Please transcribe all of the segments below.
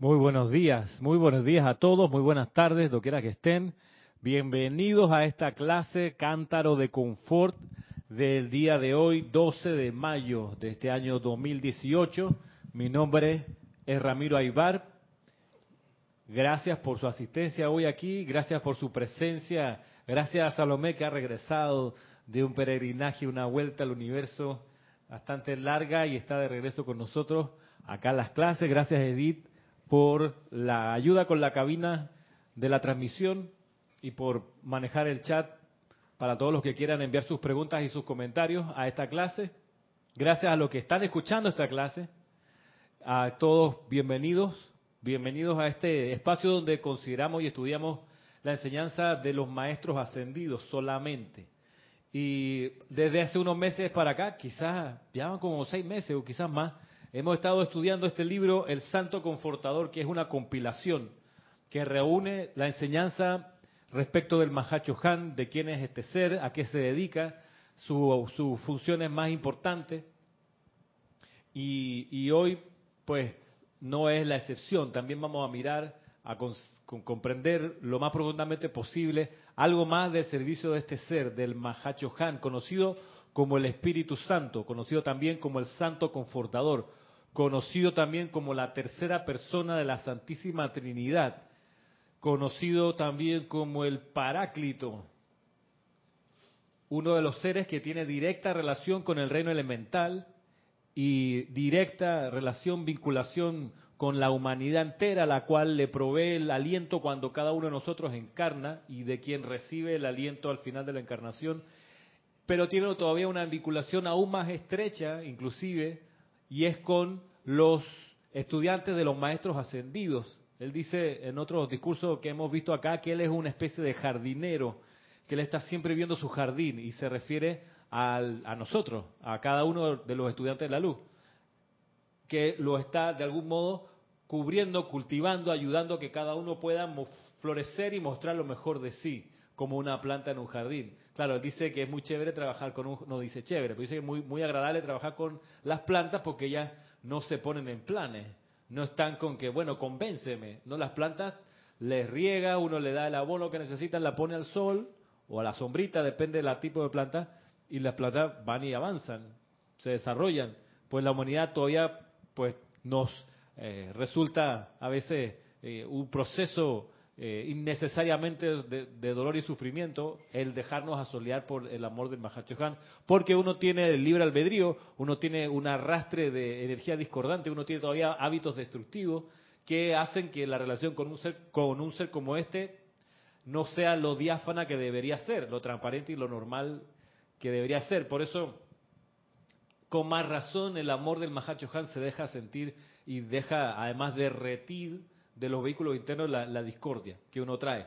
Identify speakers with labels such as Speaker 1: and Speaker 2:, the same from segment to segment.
Speaker 1: Muy buenos días, muy buenos días a todos, muy buenas tardes, doquiera que estén. Bienvenidos a esta clase Cántaro de Confort del día de hoy, 12 de mayo de este año 2018. Mi nombre es Ramiro Aybar. Gracias por su asistencia hoy aquí, gracias por su presencia, gracias a Salomé que ha regresado de un peregrinaje, una vuelta al universo bastante larga y está de regreso con nosotros acá en las clases. Gracias Edith por la ayuda con la cabina de la transmisión y por manejar el chat para todos los que quieran enviar sus preguntas y sus comentarios a esta clase. Gracias a los que están escuchando esta clase. A todos bienvenidos, bienvenidos a este espacio donde consideramos y estudiamos la enseñanza de los maestros ascendidos solamente. Y desde hace unos meses para acá, quizás ya como seis meses o quizás más, hemos estado estudiando este libro, El Santo Confortador, que es una compilación que reúne la enseñanza respecto del Mahacho Han, de quién es este ser, a qué se dedica, sus su funciones más importantes. Y, y, hoy, pues, no es la excepción. También vamos a mirar, a con comprender lo más profundamente posible algo más del servicio de este ser, del Mahacho Han, conocido como el Espíritu Santo, conocido también como el Santo Confortador, conocido también como la tercera persona de la Santísima Trinidad, conocido también como el Paráclito, uno de los seres que tiene directa relación con el reino elemental y directa relación, vinculación con la humanidad entera, la cual le provee el aliento cuando cada uno de nosotros encarna y de quien recibe el aliento al final de la encarnación, pero tiene todavía una vinculación aún más estrecha, inclusive, y es con los estudiantes de los maestros ascendidos. Él dice en otros discursos que hemos visto acá que él es una especie de jardinero, que él está siempre viendo su jardín y se refiere al, a nosotros, a cada uno de los estudiantes de la luz, que lo está de algún modo cubriendo, cultivando, ayudando a que cada uno pueda florecer y mostrar lo mejor de sí, como una planta en un jardín. Claro, él dice que es muy chévere trabajar con un, no dice chévere, pero dice que es muy, muy agradable trabajar con las plantas porque ellas no se ponen en planes, no están con que, bueno, convénceme, no las plantas les riega, uno le da el abono que necesitan, la pone al sol o a la sombrita, depende del tipo de planta, y las plantas van y avanzan, se desarrollan. Pues la humanidad todavía pues nos eh, resulta a veces eh, un proceso eh, innecesariamente de, dolor y sufrimiento el dejarnos asolear por el amor del Mahachohan, porque uno tiene el libre albedrío, uno tiene un arrastre de energía discordante, uno tiene todavía hábitos destructivos que hacen que la relación con un ser, con un ser como este no sea lo diáfana que debería ser, lo transparente y lo normal que debería ser. Por eso, con más razón, el amor del Mahachohan se deja sentir y deja además derretir de los vehículos internos la, discordia que uno trae.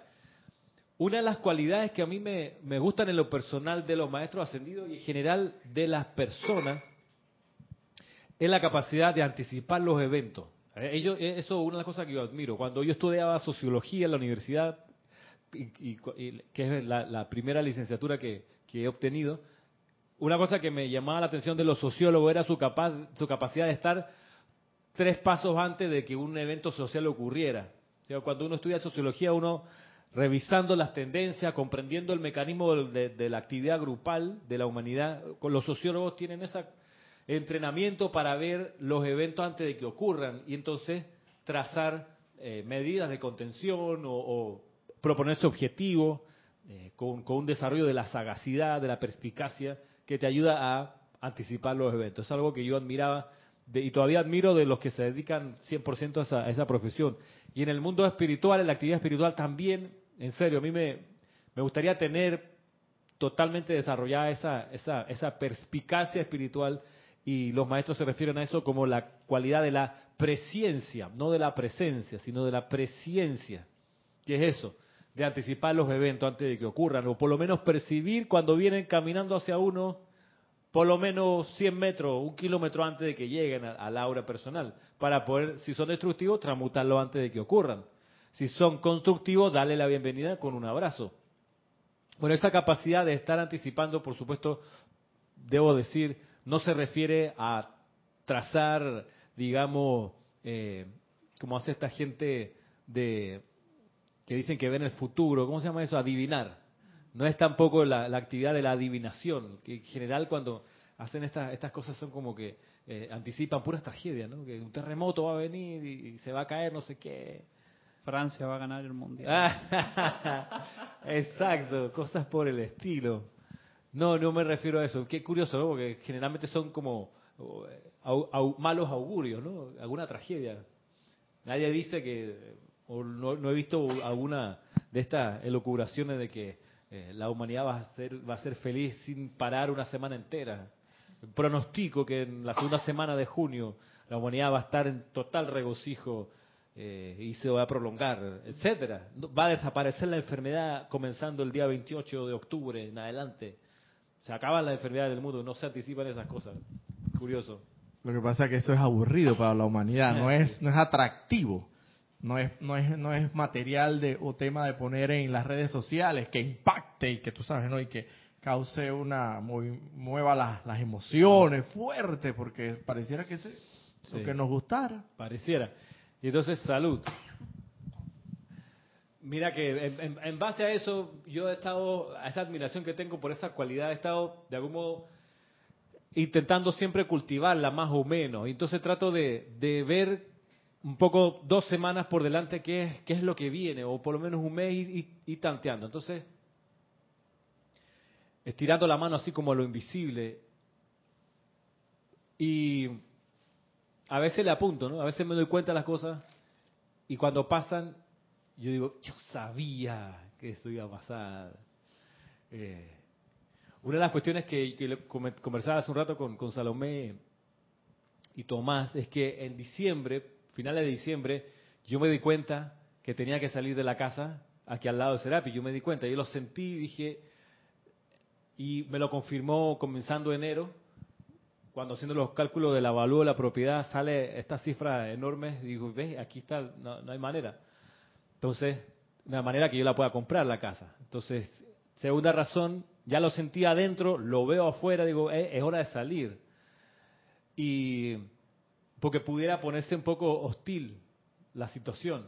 Speaker 1: Una de las cualidades que a mí me, me, gustan en lo personal de los maestros ascendidos y en general de las personas es la capacidad de anticipar los eventos. Eh, ellos, eh, eso es una de las cosas que yo admiro. Cuando yo estudiaba sociología en la universidad, y, que es la, la, primera licenciatura que, que he obtenido, una cosa que me llamaba la atención de los sociólogos era su, capaz, su capacidad de estar tres pasos antes de que un evento social ocurriera. O sea, cuando uno estudia sociología, uno revisando las tendencias, comprendiendo el mecanismo de, de, la actividad grupal de la humanidad, los sociólogos tienen ese entrenamiento para ver los eventos antes de que ocurran y entonces trazar eh, medidas de contención o, proponerse objetivos eh, con, con un desarrollo de la sagacidad, de la perspicacia, que te ayuda a anticipar los eventos. Es algo que yo admiraba y todavía admiro de los que se dedican 100% a esa, a esa, profesión. Y en el mundo espiritual, en la actividad espiritual también, en serio, a mí me, me gustaría tener totalmente desarrollada esa, esa, esa perspicacia espiritual y los maestros se refieren a eso como la cualidad de la presciencia, no de la presencia, sino de la presciencia. ¿Qué es eso? De anticipar los eventos antes de que ocurran, o por lo menos percibir cuando vienen caminando hacia uno por lo menos 100 metros, un kilómetro antes de que lleguen al aura personal, para poder, si son destructivos, transmutarlo antes de que ocurran. Si son constructivos, darle la bienvenida con un abrazo. Bueno, esa capacidad de estar anticipando, por supuesto, debo decir, no se refiere a trazar, digamos, eh, como hace esta gente de que dicen que ven el futuro, ¿cómo se llama eso? Adivinar. No es tampoco la, actividad de la adivinación, que en general cuando hacen estas, estas cosas son como que eh, anticipan puras tragedias, ¿no? Que un terremoto va a venir y, se va a caer no sé qué.
Speaker 2: Francia va a ganar el mundial.
Speaker 1: Exacto, cosas por el estilo. No, no me refiero a eso. Qué curioso, ¿no? Porque generalmente son como malos augurios, ¿no? Alguna tragedia. Nadie dice que, o no, he visto alguna de estas elucubraciones de que eh, la humanidad va a, ser, va a ser feliz sin parar una semana entera. Pronostico que en la segunda semana de junio la humanidad va a estar en total regocijo eh, y se va a prolongar, etcétera. Va a desaparecer la enfermedad comenzando el día 28 de octubre en adelante. Se acaban las enfermedades del mundo, no se anticipan esas cosas. Curioso.
Speaker 3: Lo que pasa es que eso es aburrido para la humanidad, no es, no es atractivo, no es, no es, no es material de, o tema de poner en las redes sociales que impacte y que tú sabes, ¿no? Y que cause una, muy, mueva las, las emociones fuerte, porque pareciera que es lo que nos gustara.
Speaker 1: Pareciera. Y entonces, salud. Mira que en, en, base a eso, yo he estado, a esa admiración que tengo por esa cualidad, he estado de algún modo intentando siempre cultivarla más o menos. Entonces trato de, ver un poco dos semanas por delante qué es, qué es lo que viene, o por lo menos un mes y, tanteando. Entonces, estirando la mano así como a lo invisible. Y a veces le apunto, ¿no? A veces me doy cuenta de las cosas y cuando pasan, yo digo, yo sabía que esto iba a pasar. Eh, una de las cuestiones que, conversaba hace un rato con, con, Salomé y Tomás es que en diciembre, finales de diciembre, yo me di cuenta que tenía que salir de la casa aquí al lado de Serapi. Yo me di cuenta, yo lo sentí, dije, y me lo confirmó comenzando enero, cuando haciendo los cálculos del avalúo de la propiedad sale esta cifra enorme, digo, ves, aquí está, no, no hay manera. Entonces, una manera que yo la pueda comprar la casa. Entonces, segunda razón, ya lo sentí adentro, lo veo afuera, digo, eh, es hora de salir. Y porque pudiera ponerse un poco hostil la situación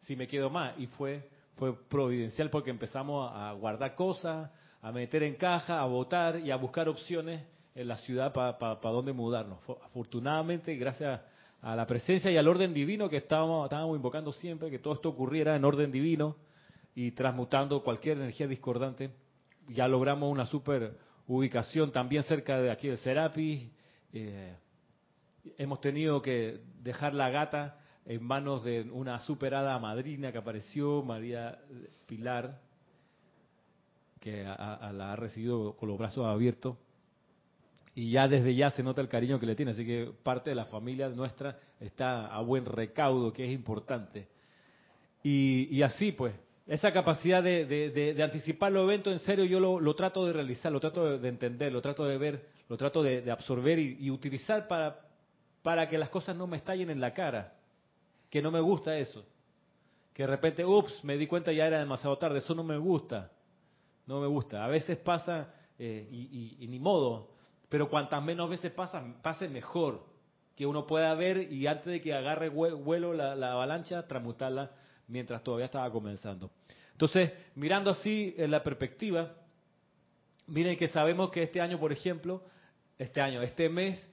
Speaker 1: si me quedo más. Y fue, fue providencial porque empezamos a guardar cosas, a meter en caja, a votar y a buscar opciones en la ciudad para pa, dónde mudarnos. Afortunadamente, gracias a la presencia y al orden divino que estábamos, estábamos invocando siempre, que todo esto ocurriera en orden divino y transmutando cualquier energía discordante ya logramos una super ubicación también cerca de aquí de Serapi. Eh, hemos tenido que dejar la gata en manos de una superada madrina que apareció, María Pilar, que la ha recibido con los brazos abiertos. Y ya desde ya se nota el cariño que le tiene, así que parte de la familia nuestra está a buen recaudo, que es importante. y así pues, esa capacidad de, anticipar los eventos, en serio, yo lo, trato de realizar, lo trato de, entender, lo trato de ver, lo trato de, absorber y, utilizar para, para que las cosas no me estallen en la cara. Que no me gusta eso. Que de repente, ups, me di cuenta ya era demasiado tarde, eso no me gusta. No me gusta. A veces pasa eh, y, ni modo, pero cuantas menos veces pasa, pase mejor. Que uno pueda ver y antes de que agarre vuelo la, la avalancha, transmutarla mientras todavía estaba comenzando. Entonces, mirando así en la perspectiva, miren que sabemos que este año, por ejemplo, este año, este mes,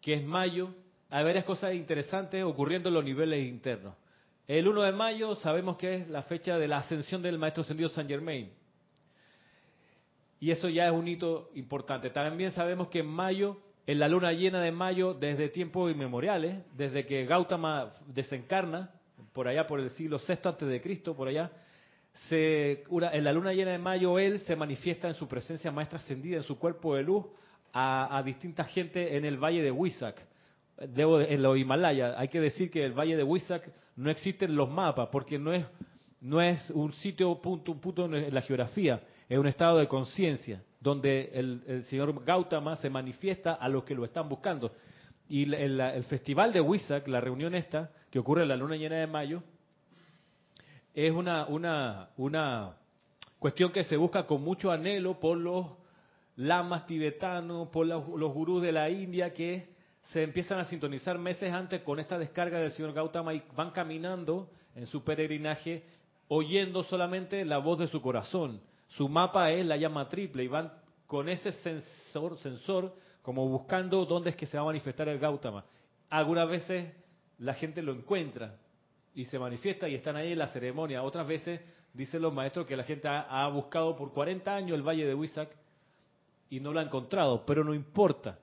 Speaker 1: que es mayo, hay varias cosas interesantes ocurriendo en los niveles internos. El 1 de mayo sabemos que es la fecha de la ascensión del Maestro Ascendido San Germain. Y eso ya es un hito importante. También sabemos que en mayo, en la luna llena de mayo, desde tiempos inmemoriales, desde que Gautama desencarna, por allá por el siglo VI antes de Cristo, por allá, se, en la luna llena de mayo él se manifiesta en su presencia maestra ascendida, en su cuerpo de luz, a, a distinta gente en el valle de Huizac, en los Himalaya. Hay que decir que el valle de Huizac no existe en los mapas, porque no es, no es un sitio, punto, un punto en la geografía, es un estado de conciencia, donde el, el, señor Gautama se manifiesta a los que lo están buscando. Y el, el festival de Huizac, la reunión esta, que ocurre la luna llena de mayo, es una, una, una cuestión que se busca con mucho anhelo por los lamas tibetanos, por los, gurús de la India, que se empiezan a sintonizar meses antes con esta descarga del señor Gautama y van caminando en su peregrinaje oyendo solamente la voz de su corazón. Su mapa es la llama triple y van con ese sensor, sensor como buscando dónde es que se va a manifestar el Gautama. Algunas veces la gente lo encuentra y se manifiesta y están ahí en la ceremonia. Otras veces dicen los maestros que la gente ha, buscado por 40 años el valle de Huizac y no lo ha encontrado, pero no importa.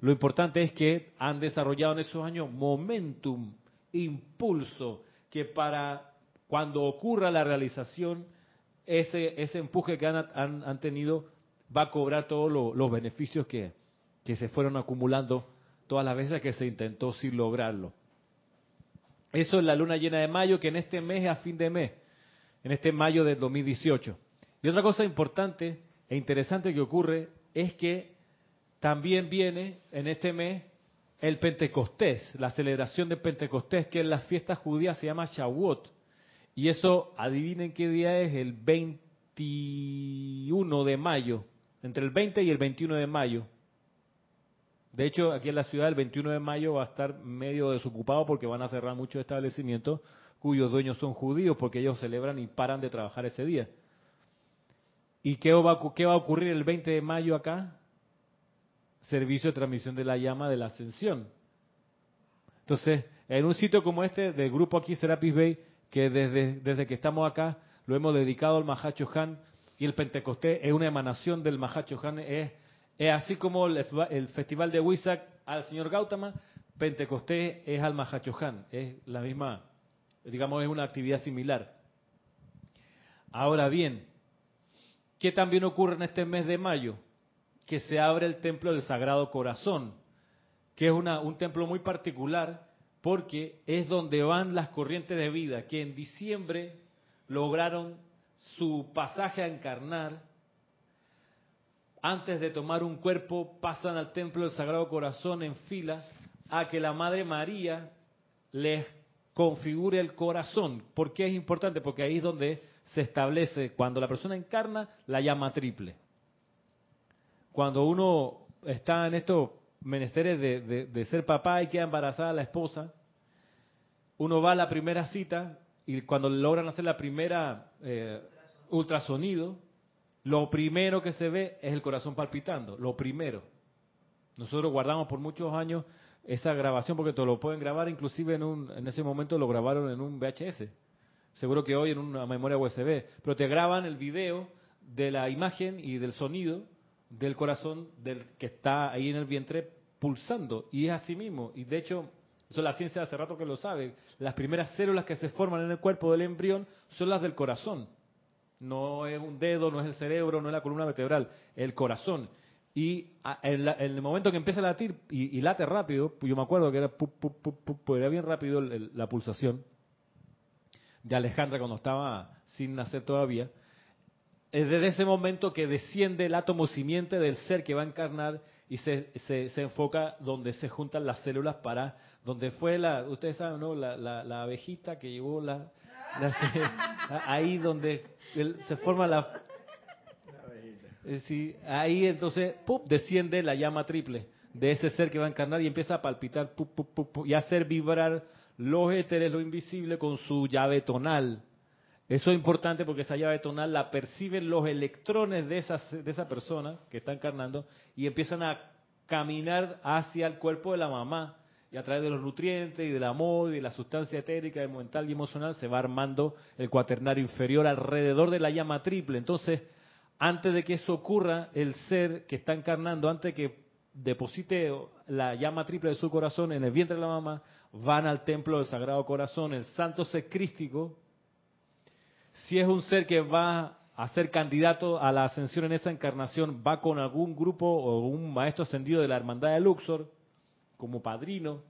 Speaker 1: Lo importante es que han desarrollado en esos años momentum, impulso, que para cuando ocurra la realización, ese, ese empuje que han, han, tenido va a cobrar todos los beneficios que, que se fueron acumulando todas las veces que se intentó sin lograrlo. Eso es la luna llena de mayo, que en este mes a fin de mes, en este mayo del 2018. Y otra cosa importante e interesante que ocurre es que también viene en este mes el Pentecostés, la celebración de Pentecostés, que en las fiestas judías se llama Shavuot. Y eso, adivinen qué día es, el 21 de mayo, entre el 20 y el 21 de mayo. De hecho, aquí en la ciudad el 21 de mayo va a estar medio desocupado porque van a cerrar muchos establecimientos cuyos dueños son judíos porque ellos celebran y paran de trabajar ese día. ¿Y qué va, a ocurrir el 20 de mayo acá? Servicio de transmisión de la llama de la ascensión. Entonces, en un sitio como este, del grupo aquí Serapis Bay, que desde, desde que estamos acá lo hemos dedicado al Mahacho Han y el Pentecostés es una emanación del Mahacho Han, es es así como el, festival de Huizac al señor Gautama, Pentecostés es al Mahachohan, es la misma, digamos, es una actividad similar. Ahora bien, ¿qué también ocurre en este mes de mayo? Que se abre el templo del Sagrado Corazón, que es una, un templo muy particular porque es donde van las corrientes de vida que en diciembre lograron su pasaje a encarnar antes de tomar un cuerpo, pasan al templo del Sagrado Corazón en fila a que la Madre María les configure el corazón. ¿Por qué es importante? Porque ahí es donde se establece, cuando la persona encarna, la llama triple. Cuando uno está en estos menesteres de, ser papá y queda embarazada la esposa, uno va a la primera cita y cuando logran hacer la primera eh, ultrasonido, lo primero que se ve es el corazón palpitando, lo primero. Nosotros guardamos por muchos años esa grabación porque te lo pueden grabar, inclusive en, un, en ese momento lo grabaron en un VHS. Seguro que hoy en una memoria USB. Pero te graban el video de la imagen y del sonido del corazón del que está ahí en el vientre pulsando. Y es así mismo. Y de hecho, eso la ciencia hace rato que lo sabe. Las primeras células que se forman en el cuerpo del embrión son las del corazón. No es un dedo, no es el cerebro, no es la columna vertebral, el corazón. Y en, el momento que empieza a latir y, late rápido, yo me acuerdo que era, pues era bien rápido la pulsación de Alejandra cuando estaba sin nacer todavía. Es desde ese momento que desciende el átomo simiente del ser que va a encarnar y se, se, enfoca donde se juntan las células para, donde fue la, ustedes saben, ¿no? La, la abejita que llevó la, ahí donde se forma la... Eh, ahí entonces desciende la llama triple de ese ser que va a encarnar y empieza a palpitar y a hacer vibrar los éteres, lo invisible, con su llave tonal. Eso es importante porque esa llave tonal la perciben los electrones de esa, de esa persona que está encarnando y empiezan a caminar hacia el cuerpo de la mamá y a través de los nutrientes y del amor y de la sustancia etérica, mental y emocional se va armando el cuaternario inferior alrededor de la llama triple. Entonces, antes de que eso ocurra, el ser que está encarnando, antes de que deposite la llama triple de su corazón en el vientre de la mamá, van al templo del Sagrado Corazón, el santo secrístico. Si es un ser que va a ser candidato a la ascensión en esa encarnación, va con algún grupo o un maestro ascendido de la hermandad de Luxor, como padrino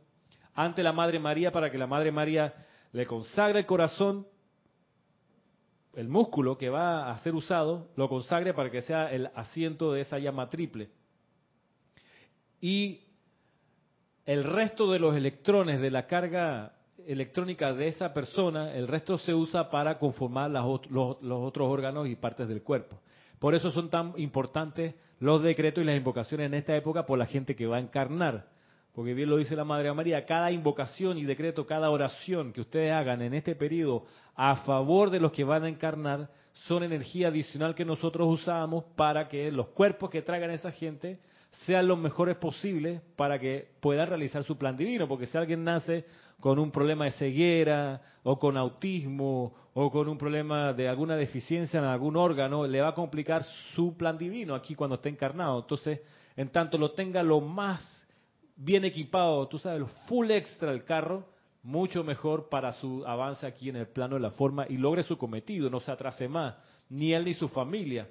Speaker 1: ante la Madre María para que la Madre María le consagre el corazón, el músculo que va a ser usado, lo consagre para que sea el asiento de esa llama triple. Y el resto de los electrones de la carga electrónica de esa persona, el resto se usa para conformar los, los otros órganos y partes del cuerpo. Por eso son tan importantes los decretos y las invocaciones en esta época por la gente que va a encarnar porque bien lo dice la Madre María, cada invocación y decreto, cada oración que ustedes hagan en este periodo a favor de los que van a encarnar, son energía adicional que nosotros usamos para que los cuerpos que traigan esa gente sean los mejores posibles para que puedan realizar su plan divino, porque si alguien nace con un problema de ceguera o con autismo o con un problema de alguna deficiencia en algún órgano, le va a complicar su plan divino aquí cuando esté encarnado. Entonces, en tanto lo tenga lo más bien equipado, tú sabes, full extra el carro, mucho mejor para su avance aquí en el plano de la forma y logre su cometido, no se atrase más, ni él ni su familia.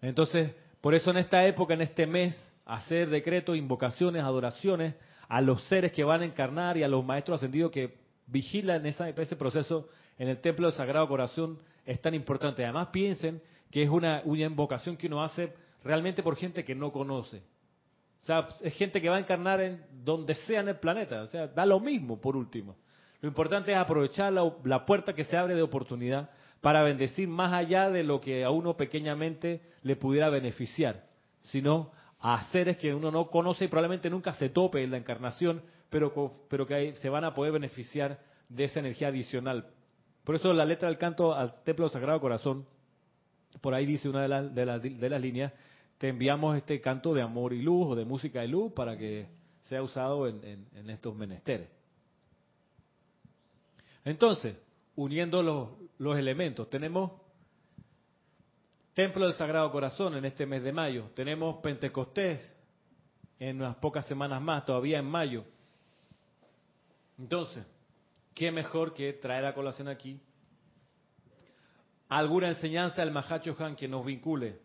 Speaker 1: Entonces, por eso en esta época, en este mes, hacer decretos, invocaciones, adoraciones a los seres que van a encarnar y a los maestros ascendidos que vigilan ese proceso en el templo del Sagrado Corazón es tan importante. Además, piensen que es una, invocación que uno hace realmente por gente que no conoce. O sea, es gente que va a encarnar en donde sea en el planeta. O sea, da lo mismo por último. Lo importante es aprovechar la, puerta que se abre de oportunidad para bendecir más allá de lo que a uno pequeñamente le pudiera beneficiar, sino a seres que uno no conoce y probablemente nunca se tope en la encarnación, pero, pero que se van a poder beneficiar de esa energía adicional. Por eso la letra del canto al Templo Sagrado Corazón, por ahí dice una de, de las líneas, te enviamos este canto de amor y luz o de música y luz para que sea usado en, estos menesteres. Entonces, uniendo los, los elementos, tenemos Templo del Sagrado Corazón en este mes de mayo, tenemos Pentecostés en unas pocas semanas más, todavía en mayo. Entonces, ¿qué mejor que traer a colación aquí alguna enseñanza del Mahacho Han que nos vincule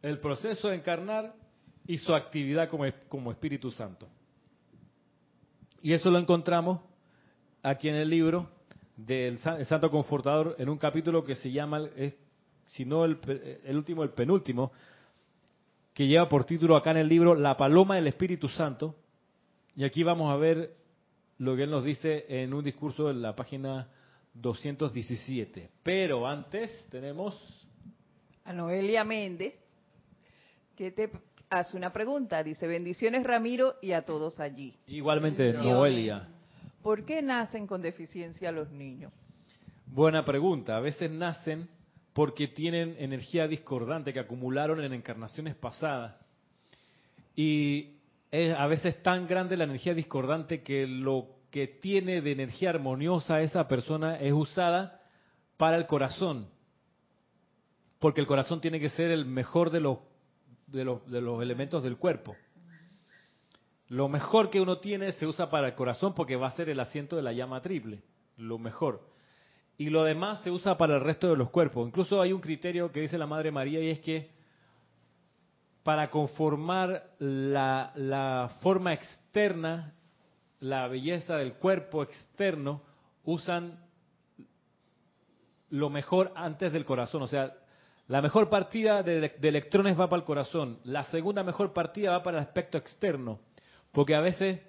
Speaker 1: el proceso de encarnar y su actividad como, como Espíritu Santo. Y eso lo encontramos aquí en el libro del Santo Confortador, en un capítulo que se llama, si no el, el último, el penúltimo, que lleva por título acá en el libro La Paloma del Espíritu Santo. Y aquí vamos a ver lo que él nos dice en un discurso en la página 217. Pero antes tenemos...
Speaker 4: A Noelia Méndez, que te hace una pregunta. Dice, bendiciones Ramiro y a todos allí.
Speaker 1: Igualmente, Noelia.
Speaker 4: ¿Por qué nacen con deficiencia los niños?
Speaker 1: Buena pregunta. A veces nacen porque tienen energía discordante que acumularon en encarnaciones pasadas. Y es a veces tan grande la energía discordante que lo que tiene de energía armoniosa esa persona es usada para el corazón. Porque el corazón tiene que ser el mejor de los de los, de los elementos del cuerpo. Lo mejor que uno tiene se usa para el corazón porque va a ser el asiento de la llama triple, lo mejor. Y lo demás se usa para el resto de los cuerpos. Incluso hay un criterio que dice la Madre María y es que para conformar la, forma externa, la belleza del cuerpo externo, usan lo mejor antes del corazón. O sea, la mejor partida de, electrones va para el corazón. La segunda mejor partida va para el aspecto externo. Porque a veces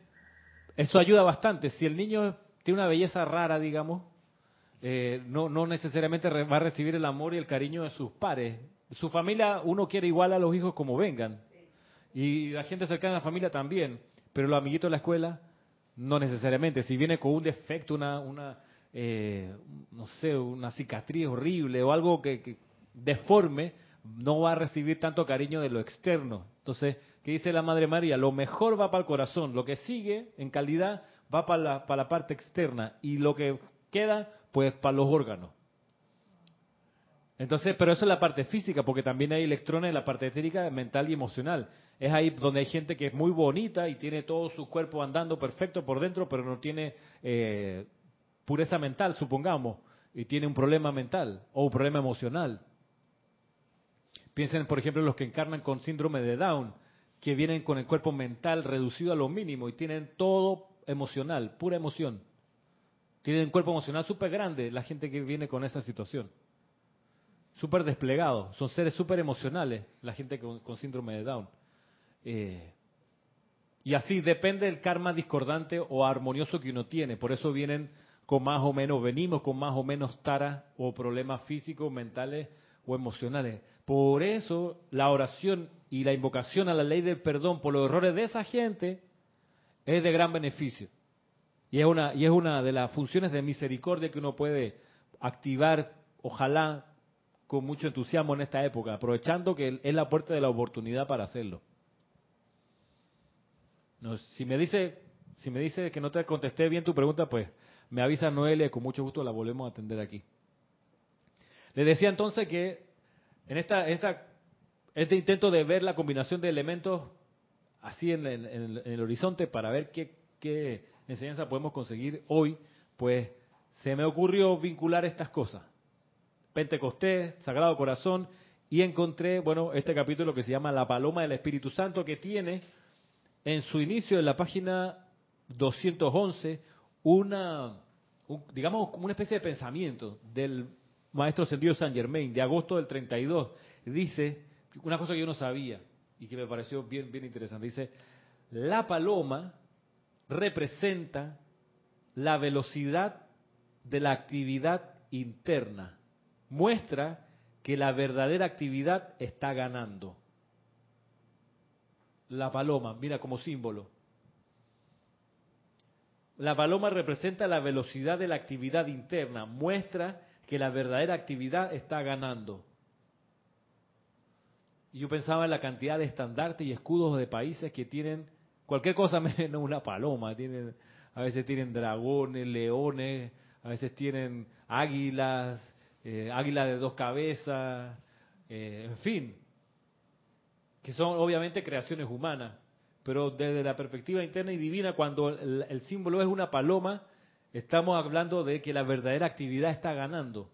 Speaker 1: eso ayuda bastante. Si el niño tiene una belleza rara, digamos, eh, no, no necesariamente va a recibir el amor y el cariño de sus pares. Su familia, uno quiere igual a los hijos como vengan. Y la gente cercana a la familia también. Pero los amiguitos de la escuela, no necesariamente. Si viene con un defecto, una, una eh, no sé, una cicatriz horrible o algo que, deforme, no va a recibir tanto cariño de lo externo. Entonces, ¿qué dice la Madre María? Lo mejor va para el corazón, lo que sigue en calidad va para la, para la parte externa y lo que queda, pues para los órganos. Entonces, pero eso es la parte física, porque también hay electrones en la parte etérica, mental y emocional. Es ahí donde hay gente que es muy bonita y tiene todo su cuerpo andando perfecto por dentro, pero no tiene eh, pureza mental, supongamos, y tiene un problema mental o un problema emocional. Piensen, por ejemplo, en los que encarnan con síndrome de Down, que vienen con el cuerpo mental reducido a lo mínimo y tienen todo emocional, pura emoción. Tienen un cuerpo emocional súper grande la gente que viene con esa situación. Súper desplegado. Son seres súper emocionales la gente con, síndrome de Down. Eh, y así depende del karma discordante o armonioso que uno tiene. Por eso vienen con más o menos, venimos con más o menos taras o problemas físicos, mentales o emocionales. Por eso la oración y la invocación a la ley del perdón por los errores de esa gente es de gran beneficio. Y es una, y es una de las funciones de misericordia que uno puede activar, ojalá con mucho entusiasmo en esta época, aprovechando que es la puerta de la oportunidad para hacerlo. Si me dice, si me dice que no te contesté bien tu pregunta, pues me avisa Noelia con mucho gusto la volvemos a atender aquí. Le decía entonces que en esta, esta, este intento de ver la combinación de elementos así en, el horizonte para ver qué, qué enseñanza podemos conseguir hoy, pues se me ocurrió vincular estas cosas. Pentecostés, Sagrado Corazón, y encontré, bueno, este capítulo que se llama La Paloma del Espíritu Santo, que tiene en su inicio, en la página 211, una, digamos, una especie de pensamiento del maestro sentido San Germain, de agosto del 32. Dice una cosa que yo no sabía y que me pareció bien, bien interesante. Dice, la paloma representa la velocidad de la actividad interna. Muestra que la verdadera actividad está ganando la paloma, mira como símbolo. La paloma representa la velocidad de la actividad interna, muestra que la verdadera actividad está ganando. Yo pensaba en la cantidad de estandartes y escudos de países que tienen cualquier cosa menos una paloma. Tienen, a veces tienen dragones, leones, a veces tienen águilas, eh, águilas de dos cabezas, eh, en fin que son obviamente creaciones humanas, pero desde la perspectiva interna y divina, cuando el, símbolo es una paloma, estamos hablando de que la verdadera actividad está ganando.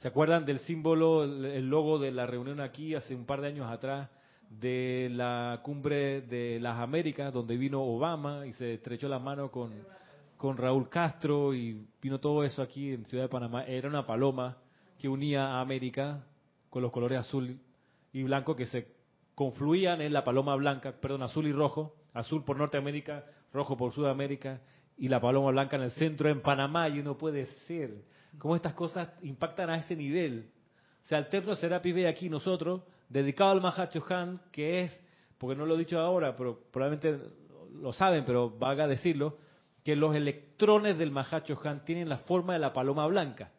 Speaker 1: ¿Se acuerdan del símbolo, el logo de la reunión aquí hace un par de años atrás de la cumbre de las Américas, donde vino Obama y se estrechó la mano con, con Raúl Castro y vino todo eso aquí en Ciudad de Panamá? Era una paloma que unía a América con los colores azul y blanco que se confluían en la paloma blanca, perdón, azul y rojo, azul por Norteamérica, rojo por Sudamérica, y la paloma blanca en el centro en Panamá, y uno puede ser. ¿Cómo estas cosas impactan a ese nivel? O sea, el Templo Serapis ve aquí nosotros, dedicado al Mahacho Han, que es, porque no lo he dicho ahora, pero probablemente lo saben, pero valga decirlo, que los electrones del Mahacho Han tienen la forma de la paloma blanca,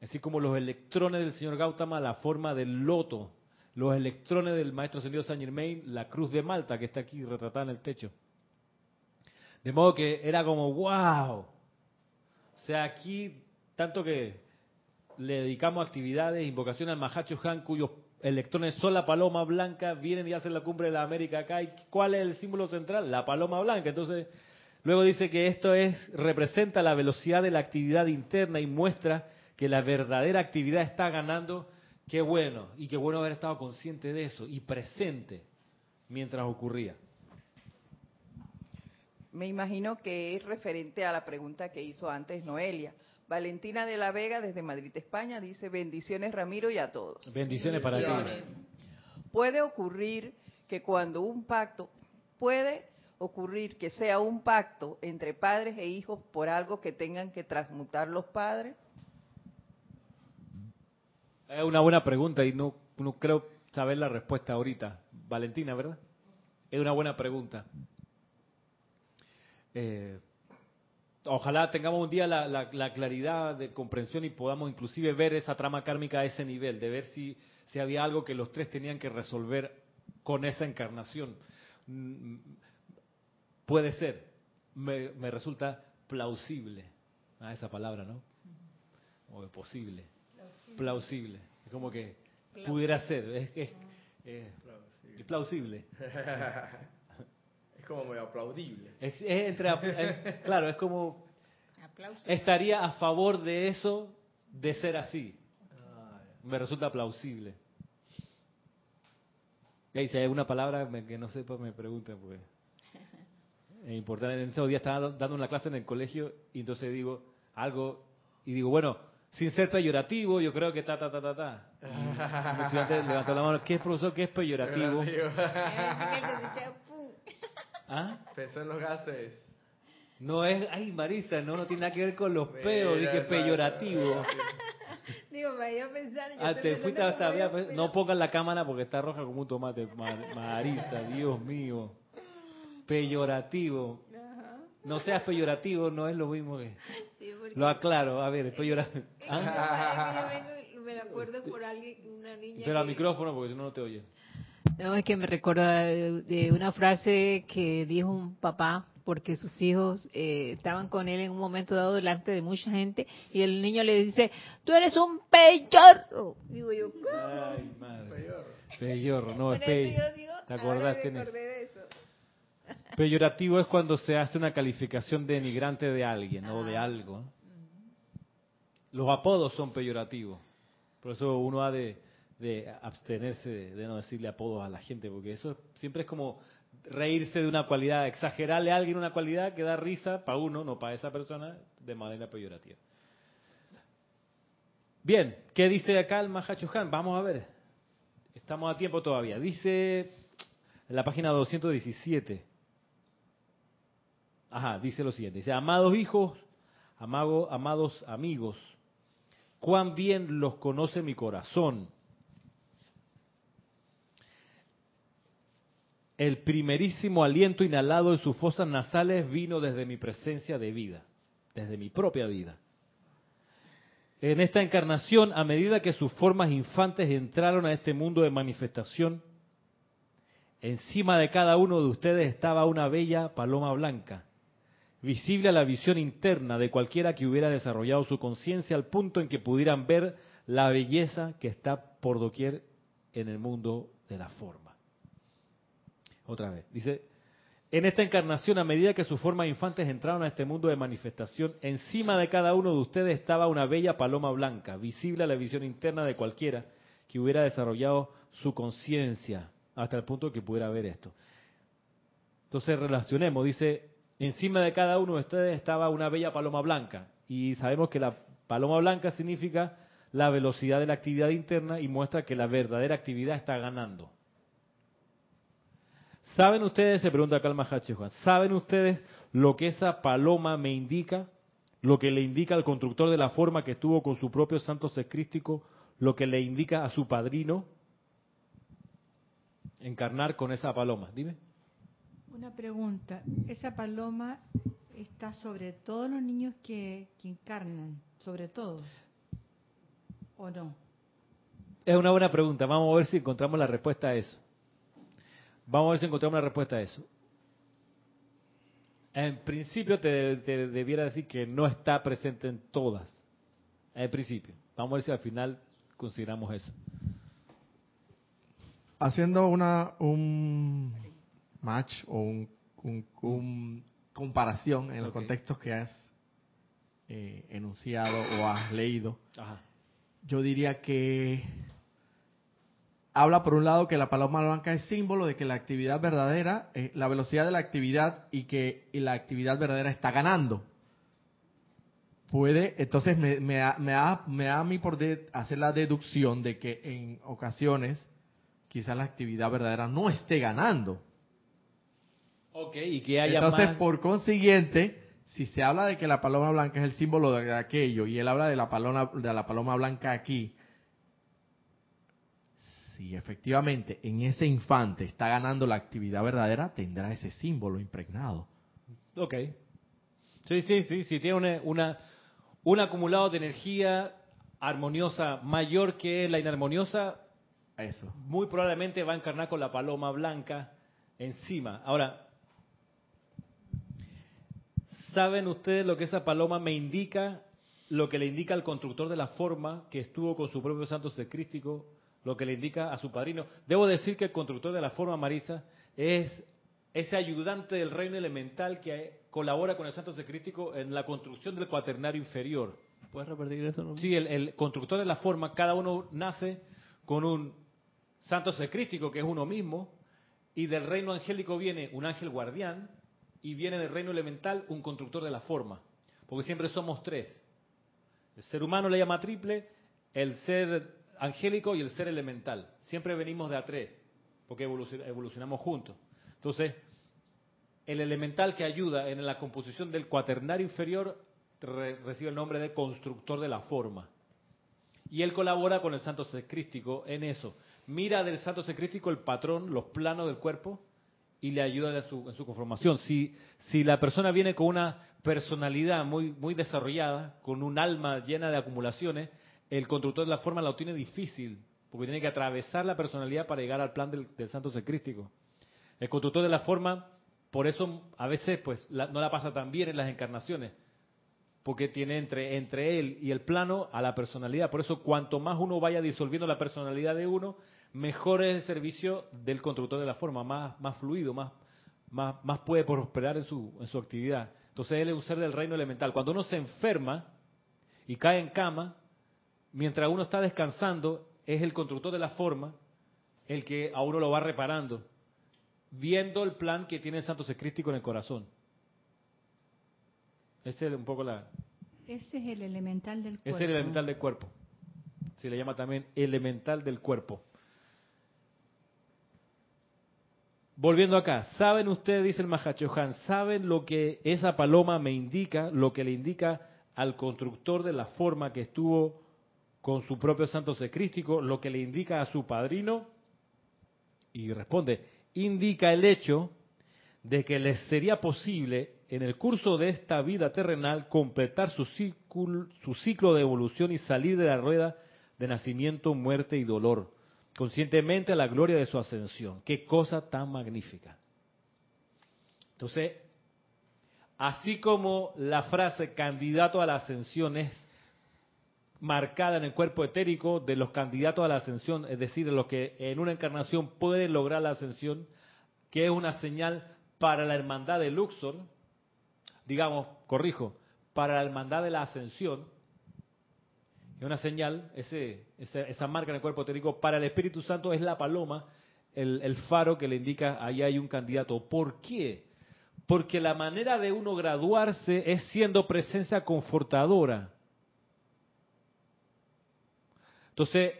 Speaker 1: así como los electrones del señor Gautama la forma del loto los electrones del maestro ascendido Saint Germain, la cruz de Malta que está aquí retratada en el techo. De modo que era como, wow. O sea, aquí, tanto que le dedicamos actividades, invocaciones al Mahacho Han, cuyos electrones son la paloma blanca, vienen y hacen la cumbre de la América acá. ¿Y cuál es el símbolo central? La paloma blanca. Entonces, luego dice que esto es representa la velocidad de la actividad interna y muestra que la verdadera actividad está ganando Qué bueno, y qué bueno haber estado consciente de eso y presente mientras ocurría.
Speaker 4: Me imagino que es referente a la pregunta que hizo antes Noelia. Valentina de la Vega desde Madrid, España, dice bendiciones Ramiro y a todos.
Speaker 1: Bendiciones para ti.
Speaker 4: Puede ocurrir que cuando un pacto, puede ocurrir que sea un pacto entre padres e hijos por algo que tengan que transmutar los padres.
Speaker 1: Es una buena pregunta y no, no creo saber la respuesta ahorita. Valentina, ¿verdad? Es una buena pregunta. Eh, ojalá tengamos un día la, claridad de comprensión y podamos inclusive ver esa trama kármica a ese nivel, de ver si, si había algo que los tres tenían que resolver con esa encarnación. Mm, puede ser, me, me resulta plausible, a esa palabra, ¿no? O posible plausible. Es como que pudiera ser. Es, es, es plausible.
Speaker 3: es como medio aplaudible.
Speaker 1: Es, entre, claro, es como estaría a favor de eso de ser así. Ah, me resulta plausible. Y si hay alguna palabra que no sepa, me pregunten, porque es importante. En estos días estaba dando una clase en el colegio y entonces digo algo y digo, bueno, sin ser peyorativo, yo creo que ta, ta, ta, ta, ta. el estudiante levantó la mano. ¿Qué es, profesor? ¿Qué es peyorativo?
Speaker 3: ¿Ah? Pensó en los gases.
Speaker 1: No es, ay Marisa, no, no tiene nada que ver con los peos, dije peyorativo.
Speaker 4: Digo, me iba a pensar. Yo
Speaker 1: ah, te fuiste hasta No pongas la cámara porque está roja como un tomate, Marisa, Dios mío. Peyorativo. No seas peyorativo, no es lo mismo que...
Speaker 5: Sí, porque-
Speaker 1: Lo aclaro, a ver, peyorativo.
Speaker 5: Es vengo y me acuerdo por alguien, una niña.
Speaker 1: Pero al micrófono, porque si no, no te oye.
Speaker 5: No, es que me recuerda de, de una frase que dijo un papá porque sus hijos eh, estaban con él en un momento dado delante de mucha gente y el niño le dice, tú eres un peyorro. Digo yo, ¿cómo?
Speaker 1: Ay, madre. Peyorro, no, es
Speaker 5: Por
Speaker 1: pe...
Speaker 5: eso yo digo,
Speaker 1: ¿Te acordaste?
Speaker 5: de eso.
Speaker 1: Peyorativo es cuando se hace una calificación denigrante de alguien o de algo. Los apodos son peyorativos. Por eso uno ha de, de abstenerse de, no decirle apodos a la gente, porque eso siempre es como reírse de una cualidad, exagerarle a alguien una cualidad que da risa para uno, no para esa persona, de manera peyorativa. Bien, ¿qué dice acá el Mahachohan? Vamos a ver. Estamos a tiempo todavía. Dice en la página 217. Ajá, dice lo siguiente. Dice, amados hijos, amago- amados amigos, cuán bien los conoce mi corazón. El primerísimo aliento inhalado en sus fosas nasales vino desde mi presencia de vida, desde mi propia vida. En esta encarnación, a medida que sus formas infantes entraron a este mundo de manifestación, encima de cada uno de ustedes estaba una bella paloma blanca, visible a la visión interna de cualquiera que hubiera desarrollado su conciencia al punto en que pudieran ver la belleza que está por doquier en el mundo de la forma. Otra vez, dice, en esta encarnación, a medida que sus formas infantes entraron a este mundo de manifestación, encima de cada uno de ustedes estaba una bella paloma blanca, visible a la visión interna de cualquiera que hubiera desarrollado su conciencia hasta el punto que pudiera ver esto. Entonces relacionemos, dice, encima de cada uno de ustedes estaba una bella paloma blanca. Y sabemos que la paloma blanca significa la velocidad de la actividad interna y muestra que la verdadera actividad está ganando. ¿Saben ustedes, se pregunta Mahacho Juan, ¿saben ustedes lo que esa paloma me indica? Lo que le indica al constructor de la forma que estuvo con su propio santo secrístico, lo que le indica a su padrino encarnar con esa paloma. Dime.
Speaker 6: Una pregunta. ¿Esa paloma está sobre todos los niños que, que encarnan? ¿Sobre todos? ¿O no?
Speaker 1: Es una buena pregunta. Vamos a ver si encontramos la respuesta a eso. Vamos a ver si encontramos la respuesta a eso. En principio te, te debiera decir que no está presente en todas. En principio. Vamos a ver si al final consideramos eso.
Speaker 3: Haciendo una un match o un, un- un comparación en los contextos que has eh, enunciado o has leído,
Speaker 1: Ajá.
Speaker 3: yo diría que habla por un lado que la paloma blanca es símbolo de que la actividad verdadera, eh, la velocidad de la actividad y que y la actividad verdadera está ganando. Puede, entonces me, me, da, me, da, me da a mí por de- hacer la deducción de que en ocasiones quizás la actividad verdadera no esté ganando.
Speaker 1: Ok, y que haya
Speaker 3: Entonces,
Speaker 1: más...
Speaker 3: por consiguiente, si se habla de que la paloma blanca es el símbolo de aquello y él habla de la paloma, de la paloma blanca aquí, si efectivamente en ese infante está ganando la actividad verdadera, tendrá ese símbolo impregnado.
Speaker 1: Ok. Sí, sí, sí, sí, tiene una, una- un acumulado de energía armoniosa mayor que la inarmoniosa,
Speaker 3: Eso.
Speaker 1: muy probablemente va a encarnar con la paloma blanca encima. Ahora, ¿saben ustedes lo que esa paloma me indica? Lo que le indica al constructor de la forma que estuvo con su propio santo secrístico, lo que le indica a su padrino. Debo decir que el constructor de la forma, Marisa, es ese ayudante del reino elemental que colabora con el santo secrístico en la construcción del cuaternario inferior.
Speaker 2: ¿Puedes repetir eso? no?
Speaker 1: Sí, el, el constructor de la forma, cada uno nace con un santo secrístico que es uno mismo, y del reino angélico viene un ángel guardián, y viene del reino elemental un constructor de la forma, porque siempre somos tres. El ser humano le llama triple, el ser angélico y el ser elemental. Siempre venimos de a tres, porque evolucion- evolucionamos juntos. Entonces, el elemental que ayuda en la composición del cuaternario inferior re- recibe el nombre de constructor de la forma. Y él colabora con el santo secrístico en eso. Mira del santo secrístico el patrón, los planos del cuerpo, y le ayuda en su, conformación. Si, si la persona viene con una personalidad muy desarrollada, con un alma llena de acumulaciones, el constructor de la forma lo tiene difícil, porque tiene que atravesar la personalidad para llegar al plan del, santo secrístico. El constructor de la forma, por eso a veces pues la- no la pasa tan bien en las encarnaciones, porque tiene entre, entre él y el plano a la personalidad. Por eso cuanto más uno vaya disolviendo la personalidad de uno, mejor es el servicio del constructor de la forma, más, más fluido, más, más, más puede prosperar en su, en su actividad. Entonces él es un ser del reino elemental. Cuando uno se enferma y cae en cama, mientras uno está descansando, es el constructor de la forma el que a uno lo va reparando, viendo el plan que tiene el Santo Secrístico en el corazón. Ese es un poco la,
Speaker 6: Ese es el elemental del cuerpo.
Speaker 1: es el elemental del cuerpo. Se le llama también elemental del cuerpo. Volviendo acá, ¿saben ustedes, dice el Mahachohan, saben lo que esa paloma me indica, lo que le indica al constructor de la forma que estuvo con su propio santo secrístico, lo que le indica a su padrino? Y responde, indica el hecho de que les sería posible en el curso de esta vida terrenal completar su ciclo, su ciclo de evolución y salir de la rueda de nacimiento, muerte y dolor, conscientemente a la gloria de su ascensión. Qué cosa tan magnífica. Entonces, así como la frase candidato a la ascensión es marcada en el cuerpo etérico de los candidatos a la ascensión, es decir, de los que en una encarnación pueden lograr la ascensión, que es una señal para la hermandad de Luxor, digamos, corrijo, para la hermandad de la ascensión, es una señal, ese, esa, esa marca en el cuerpo etérico, para el Espíritu Santo es la paloma, el, el faro que le indica ahí hay un candidato. ¿Por qué? Porque la manera de uno graduarse es siendo presencia confortadora. Entonces,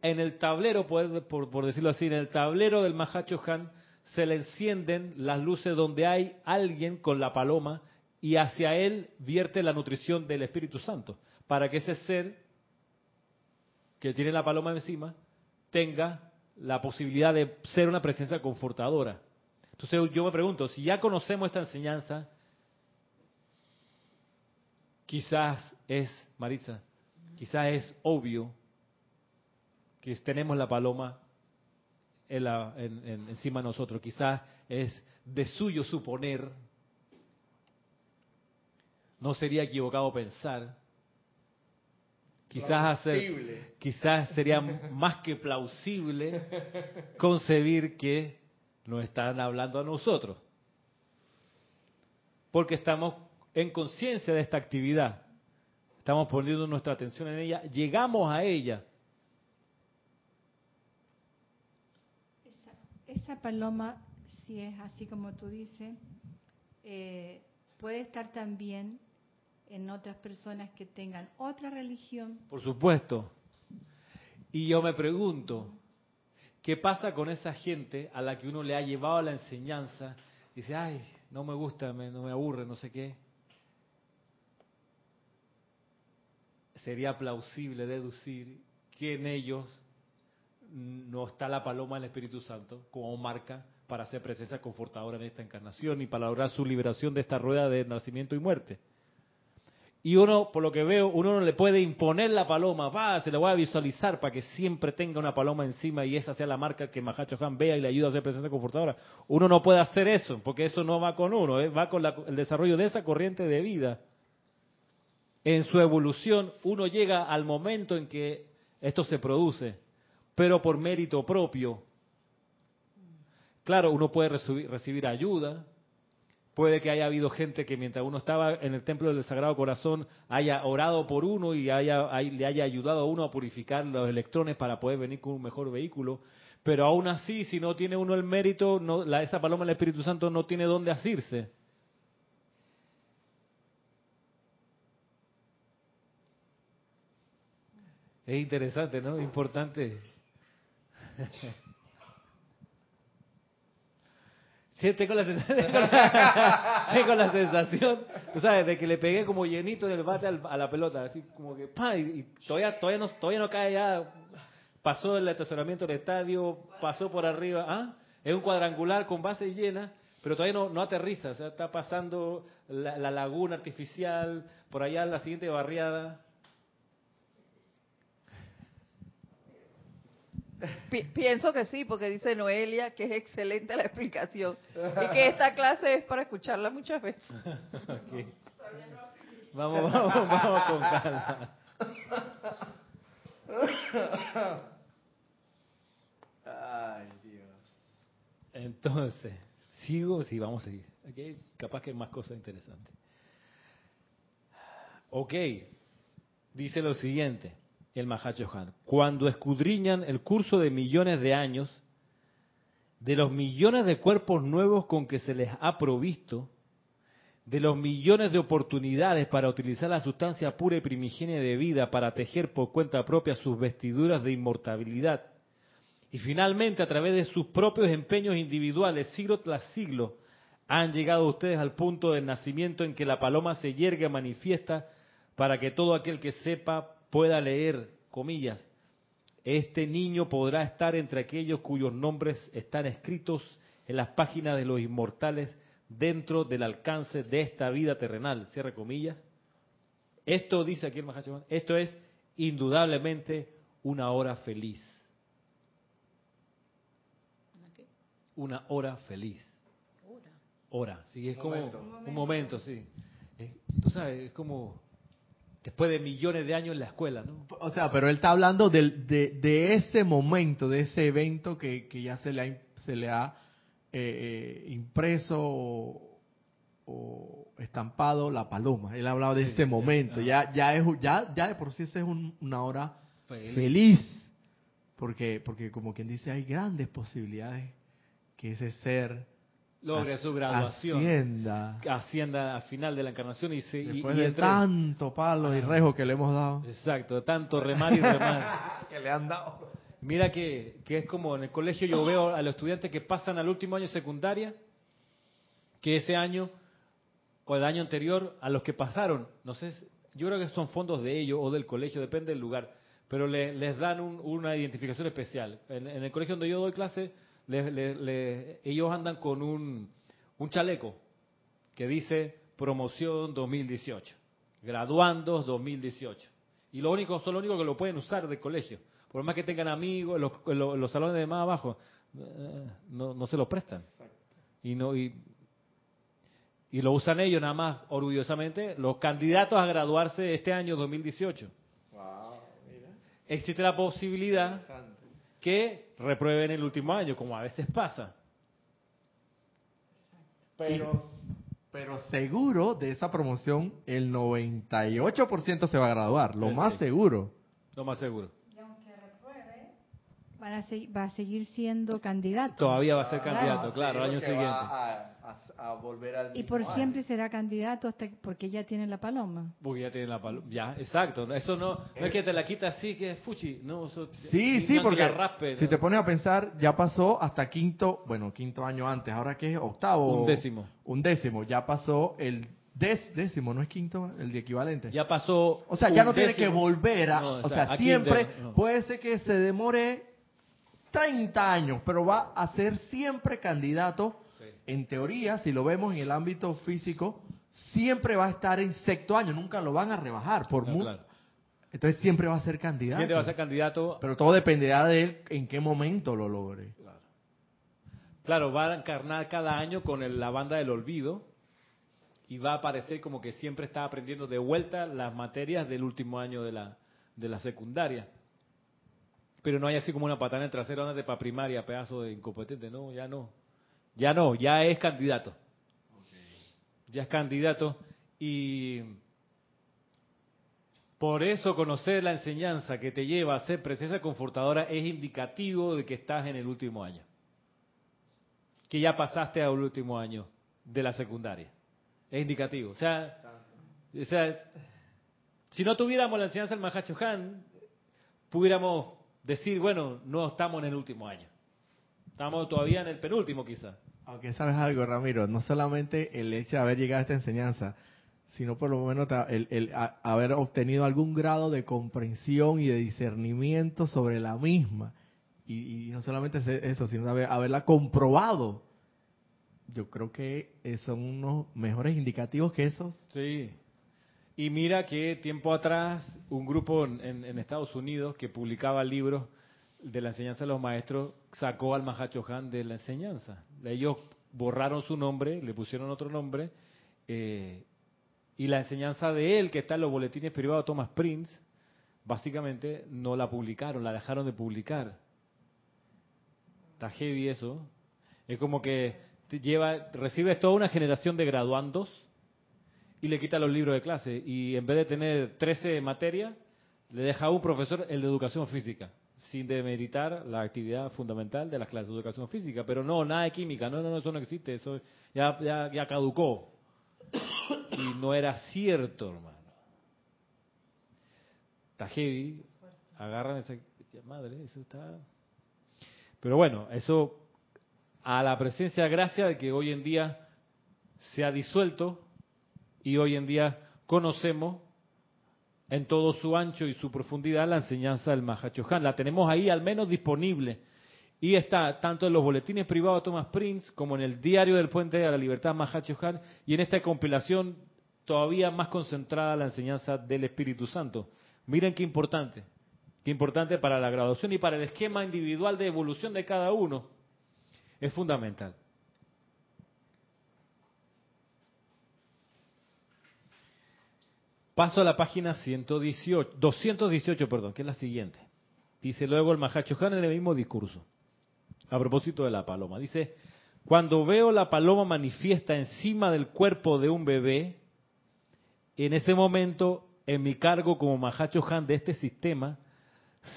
Speaker 1: en el tablero, por, decirlo así, en el tablero del Mahacho Han se le encienden las luces donde hay alguien con la paloma y hacia él vierte la nutrición del Espíritu Santo, para que ese ser que tiene la paloma encima tenga la posibilidad de ser una presencia confortadora. Entonces yo me pregunto, si ya conocemos esta enseñanza, quizás es, Marisa, quizás es obvio que tenemos la paloma en la- en- en- encima de nosotros. Quizás es de suyo suponer, no sería equivocado pensar, quizás hacer, quizás sería más que plausible concebir que nos están hablando a nosotros, porque estamos en conciencia de esta actividad, estamos poniendo nuestra atención en ella, llegamos a ella.
Speaker 6: Esa paloma, si es así como tú dices, eh, puede estar también en otras personas que tengan otra religión.
Speaker 1: Por supuesto. Y yo me pregunto, ¿qué pasa con esa gente a la que uno le ha llevado la enseñanza? Dice, ay, no me gusta, me, no me aburre, no sé qué. Sería plausible deducir que en ellos no está la paloma del Espíritu Santo como marca para hacer presencia confortadora en esta encarnación y para lograr su liberación de esta rueda de nacimiento y muerte. Y uno, por lo que veo, uno no le puede imponer la paloma, va, se la voy a visualizar para que siempre tenga una paloma encima y esa sea la marca que Mahacho Han vea y le ayuda a hacer presencia confortadora. Uno no puede hacer eso, porque eso no va con uno, ¿eh? va con la- el desarrollo de esa corriente de vida. En su evolución, uno llega al momento en que esto se produce, pero por mérito propio. Claro, uno puede recibir, ayuda, Puede que haya habido gente que mientras uno estaba en el templo del Sagrado Corazón haya orado por uno y haya, hay- le haya ayudado a uno a purificar los electrones para poder venir con un mejor vehículo. Pero aún así, si no tiene uno el mérito, no, la, esa paloma del Espíritu Santo no tiene dónde asirse. Es interesante, ¿no? Importante. Sí, tengo la sensación, tengo la, sensación, tú sabes, de que le pegué como llenito del bate al- a la pelota, así como que, ¡pa! y, todavía, todavía, no, todavía no cae ya, pasó el estacionamiento del estadio, pasó por arriba, ¿ah? Es un cuadrangular con base llena, pero todavía no, no aterriza. O sea, está pasando la laguna artificial, por allá la siguiente barriada.
Speaker 4: Pi- pienso que sí, porque dice Noelia que es excelente la explicación y que esta clase es para escucharla muchas veces.
Speaker 1: Vamos, vamos, vamos con calma.
Speaker 3: Ay, Dios.
Speaker 1: Entonces, sigo, sí, vamos a seguir. Aquí hay capaz que hay más cosas interesantes. Ok, dice lo siguiente, el Mahacho Han. Cuando escudriñan el curso de millones de años, de los millones de cuerpos nuevos con que se les ha provisto, de los millones de oportunidades para utilizar la sustancia pura y primigenia de vida para tejer por cuenta propia sus vestiduras de inmortalidad, y finalmente, a través de sus propios empeños individuales, siglo tras siglo, han llegado ustedes al punto del nacimiento en que la paloma se yergue manifiesta para que todo aquel que sepa pueda leer, comillas, este niño podrá estar entre aquellos cuyos nombres están escritos en las páginas de los inmortales dentro del alcance de esta vida terrenal, cierre comillas. Esto, dice aquí el Mahachohan, esto es indudablemente una hora feliz. Una hora feliz. Hora, sí, es como
Speaker 3: Momento.
Speaker 1: un momento, sí. Es- tú sabes, es como después de millones de años en la escuela, ¿no?
Speaker 3: O sea, pero él está hablando de, de ese momento, de ese evento que, que ya se le ha, se le ha eh, eh, impreso o, o estampado la paloma. Él ha hablado de
Speaker 1: Sí,
Speaker 3: ese momento. Ya, ya, es, ya, ya de por sí esa es un- una hora
Speaker 1: Feliz.
Speaker 3: feliz. Porque, porque como quien dice, hay grandes posibilidades que ese ser
Speaker 1: Logre su graduación.
Speaker 3: ascienda.
Speaker 1: Ascienda al final de la encarnación y se y-
Speaker 3: Después
Speaker 1: y
Speaker 3: de
Speaker 1: entre-
Speaker 3: tanto palo y rejo que le hemos dado.
Speaker 1: Exacto, tanto remar y remar.
Speaker 3: que le han dado.
Speaker 1: Mira que, que es como en el colegio yo veo a los estudiantes que pasan al último año de secundaria, que ese año o el año anterior, a los que pasaron, no sé, yo creo que son fondos de ellos o del colegio, depende del lugar, pero le- les dan un- una identificación especial. En, en el colegio donde yo doy clase, le- le- le- ellos andan con un, un chaleco que dice promoción 2018, graduandos 2018. Y lo único, son los únicos que lo pueden usar del colegio. Por más que tengan amigos, los, los- los salones de más abajo, eh, no, no se lo prestan. Y no y, y lo usan ellos nada más orgullosamente, los candidatos a graduarse este año 2018. Existe la posibilidad que reprueben el último año, como a veces pasa.
Speaker 3: Pero, pero seguro de esa promoción, el 98% se va a graduar, lo más
Speaker 1: Perfecto.
Speaker 3: seguro.
Speaker 1: Lo más seguro.
Speaker 6: Van a se- va a seguir siendo candidato.
Speaker 1: Todavía va a ser
Speaker 6: Claro.
Speaker 1: candidato, claro, el año siguiente.
Speaker 3: A, volver al
Speaker 6: Y por siempre será candidato hasta que- porque ya tiene la paloma.
Speaker 1: Porque ya tienen la paloma. Ya, exacto. Eso no, no es que te la quita así, que es fuchi. No, eso,
Speaker 3: Sí, sí, porque
Speaker 1: la raspe,
Speaker 3: si te pones a pensar, ya pasó hasta quinto, bueno, quinto año antes, ahora que es octavo.
Speaker 1: Un décimo.
Speaker 3: Un décimo, ya pasó el dez, décimo, no es quinto, el de equivalente.
Speaker 1: Ya pasó.
Speaker 3: O sea, ya no tiene que volver a...
Speaker 1: No,
Speaker 3: o
Speaker 1: o
Speaker 3: sea, siempre
Speaker 1: de- no.
Speaker 3: puede ser que se demore 30 años, pero va a ser siempre candidato. En teoría, si lo vemos en el ámbito físico, siempre va a estar en sexto año, nunca lo van a rebajar. por
Speaker 1: claro.
Speaker 3: Entonces siempre va a ser candidato.
Speaker 1: Siempre va a ser candidato.
Speaker 3: Pero todo dependerá de él en qué momento lo logre.
Speaker 1: Claro, va a encarnar cada año con el- la banda del olvido y va a parecer como que siempre está aprendiendo de vuelta las materias del último año de la, de la secundaria. Pero no hay así como una patada en el trasero, ándate para primaria, pedazo de incompetente. No, ya no. Ya no, ya es candidato. Ya es candidato. Y por eso conocer la enseñanza que te lleva a ser presencia confortadora es indicativo de que estás en el último año que ya pasaste al último año de la secundaria. Es indicativo. O sea, o sea si no tuviéramos la enseñanza del Mahacho Han, pudiéramos decir, bueno, no estamos en el último año. Estamos todavía en el penúltimo quizá.
Speaker 3: Aunque sabes algo, Ramiro, no solamente el hecho de haber llegado a esta enseñanza, sino por lo menos el, haber obtenido algún grado de comprensión y de discernimiento sobre la misma, y, no solamente eso, sino haber- haberla comprobado, yo creo que eh, son unos mejores indicativos que esos.
Speaker 1: Sí. Y mira que tiempo atrás un grupo en, en- en Estados Unidos que publicaba libros de la enseñanza de los maestros sacó al Mahacho Han de la enseñanza. Ellos borraron su nombre, le pusieron otro nombre, eh, y la enseñanza de él, que está en los boletines privados de Thomas Prince, básicamente no la publicaron, la dejaron de publicar. Está heavy eso. Es como que lleva, recibes toda una generación de graduandos y le quita los libros de clase. Y en vez de tener 13 materias, le deja a un profesor el de educación física, sin demeritar la actividad fundamental de las clases de educación física. Pero no, nada de química, no, no, no, eso no existe, eso ya, ya, caducó. Y no era cierto, hermano. Está heavy, agarran esa madre, eso está... Pero bueno, eso a la presencia gracia de que hoy en día se ha disuelto y hoy en día conocemos en todo su ancho y su profundidad la enseñanza del Mahachohan. La tenemos ahí al menos disponible. Y está tanto en los boletines privados de Thomas Prince como en el diario del Puente de la Libertad Mahachohan y en esta compilación todavía más concentrada la enseñanza del Espíritu Santo. Miren qué importante, qué importante para la graduación y para el esquema individual de evolución de cada uno. Es fundamental. Paso a la página 118, 218, perdón, que es la siguiente. Dice luego el Mahachohan en el mismo discurso, a propósito de la paloma. Dice, cuando veo la paloma manifiesta encima del cuerpo de un bebé, en ese momento, en mi cargo como Mahachohan de este sistema,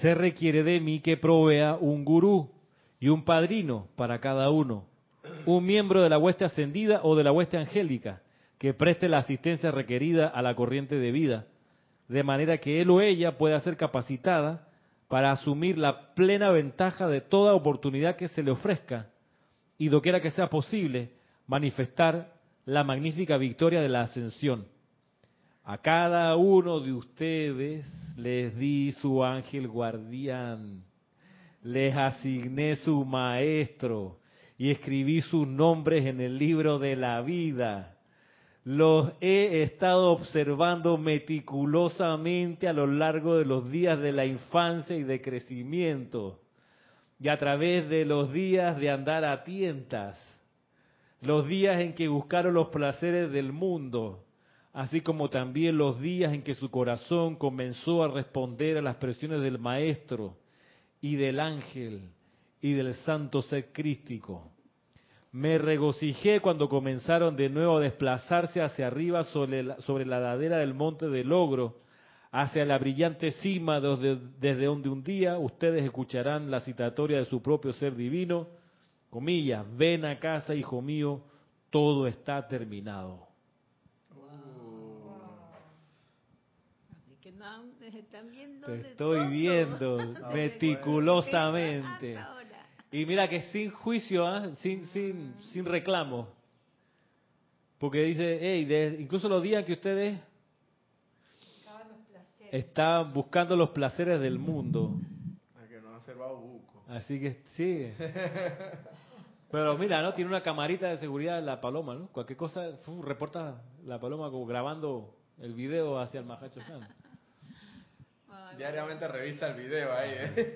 Speaker 1: se requiere de mí que provea un gurú y un padrino para cada uno, un miembro de la hueste ascendida o de la hueste angélica, que preste la asistencia requerida a la corriente de vida, de manera que él o ella pueda ser capacitada para asumir la plena ventaja de toda oportunidad que se le ofrezca y doquiera que sea posible manifestar la magnífica victoria de la ascensión. A cada uno de ustedes les di su ángel guardián, les asigné su maestro y escribí sus nombres en el libro de la vida. Los he estado observando meticulosamente a lo largo de los días de la infancia y de crecimiento, y a través de los días de andar a tientas, los días en que buscaron los placeres del mundo, así como también los días en que su corazón comenzó a responder a las presiones del Maestro y del ángel y del santo ser crístico. Me regocijé cuando comenzaron de nuevo a desplazarse hacia arriba sobre la, sobre la ladera del monte del logro, hacia la brillante cima desde, desde donde un día ustedes escucharán la citatoria de su propio ser divino, comillas, ven a casa, hijo mío, todo está terminado.
Speaker 5: Así que no, están viendo
Speaker 1: Te estoy
Speaker 5: todo.
Speaker 1: viendo meticulosamente. Y mira que sin juicio, ¿ah? sin, sin, sin reclamo. Porque dice, hey, de- incluso los días que ustedes estaban buscando los placeres del mundo.
Speaker 3: que no.
Speaker 1: Así que sí. Pero mira, ¿no? Tiene una camarita de seguridad en la paloma, ¿no? Cualquier cosa, fu, reporta la paloma como grabando el video hacia el Mahacho
Speaker 3: Diariamente revisa el video ahí. ¿eh?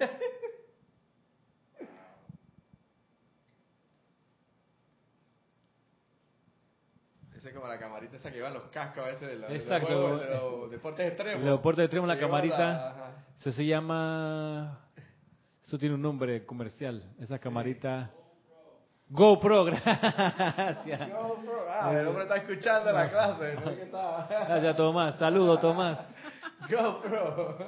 Speaker 3: Como la camarita esa que llevan los cascos a veces de los, de los
Speaker 1: Exacto.
Speaker 3: juegos, de los deportes extremos.
Speaker 1: El deporte extremo, la camarita. Eso se llama. Eso tiene un nombre comercial. Esa camarita. GoPro, gracias.
Speaker 3: GoPro. Ah, el hombre está escuchando la clase. ¿no?
Speaker 1: Gracias, Tomás. Saludos, Tomás.
Speaker 3: GoPro.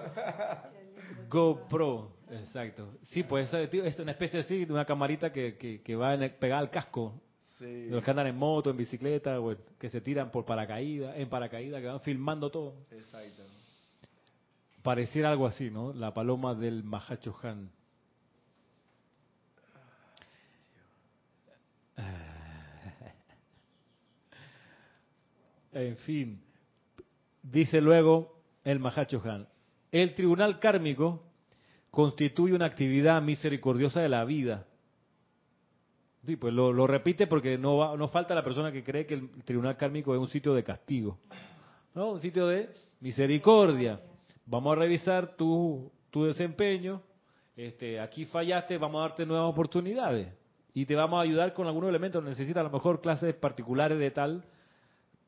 Speaker 1: GoPro, exacto. Sí, pues eso es una especie así de una camarita que, que, que va el- pegada al casco.
Speaker 3: Sí.
Speaker 1: Los que andan en moto, en bicicleta, o que se tiran por paracaídas, en paracaídas, que van filmando todo.
Speaker 3: Exacto.
Speaker 1: Pareciera algo así, ¿no? La paloma del Mahacho Han. En fin, dice luego el Mahacho Han, el tribunal kármico constituye una actividad misericordiosa de la vida. Sí, pues lo, lo repite porque no, va, no falta la persona que cree que el tribunal kármico es un sitio de castigo. No, un sitio de misericordia. Vamos a revisar tu, tu desempeño. Este, aquí fallaste, vamos a darte nuevas oportunidades. Y te vamos a ayudar con algunos elementos. Necesitas a lo mejor clases particulares de tal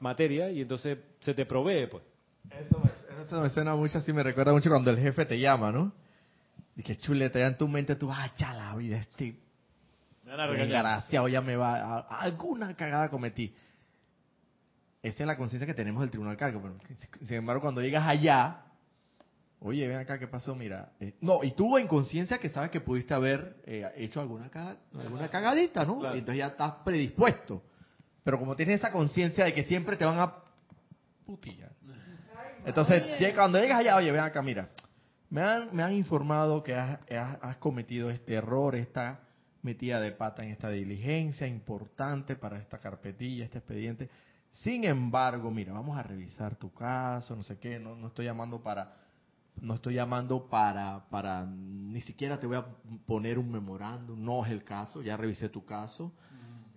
Speaker 1: materia y entonces se te provee, pues.
Speaker 3: Eso me, eso me suena mucho, así me recuerda mucho cuando el jefe te llama, ¿no? Y que chuleta, ya en tu mente tú, ah, ya la vida, este
Speaker 1: Me van a regañar.
Speaker 3: Desgraciado ya me va, a- a- alguna cagada cometí. Esa es la conciencia que tenemos del tribunal cargo. Pero, sin embargo, cuando llegas allá, oye, ven acá, ¿qué pasó? Mira, eh, no, y tú en conciencia que sabes que pudiste haber eh, hecho alguna, caga- alguna cagadita, ¿no?
Speaker 1: Claro.
Speaker 3: Entonces ya estás predispuesto. Pero como tienes esa conciencia de que siempre te van a putillar. Entonces, llega- cuando llegas allá, oye, ven acá, mira, me han, me han informado que has, has- has cometido este error, esta metida de pata en esta diligencia importante para esta carpetilla, este expediente. Sin embargo, mira, vamos a revisar tu caso, no sé qué, no, no estoy llamando para, no estoy llamando para, para, ni siquiera te voy a poner un memorándum, no es el caso, ya revisé tu caso,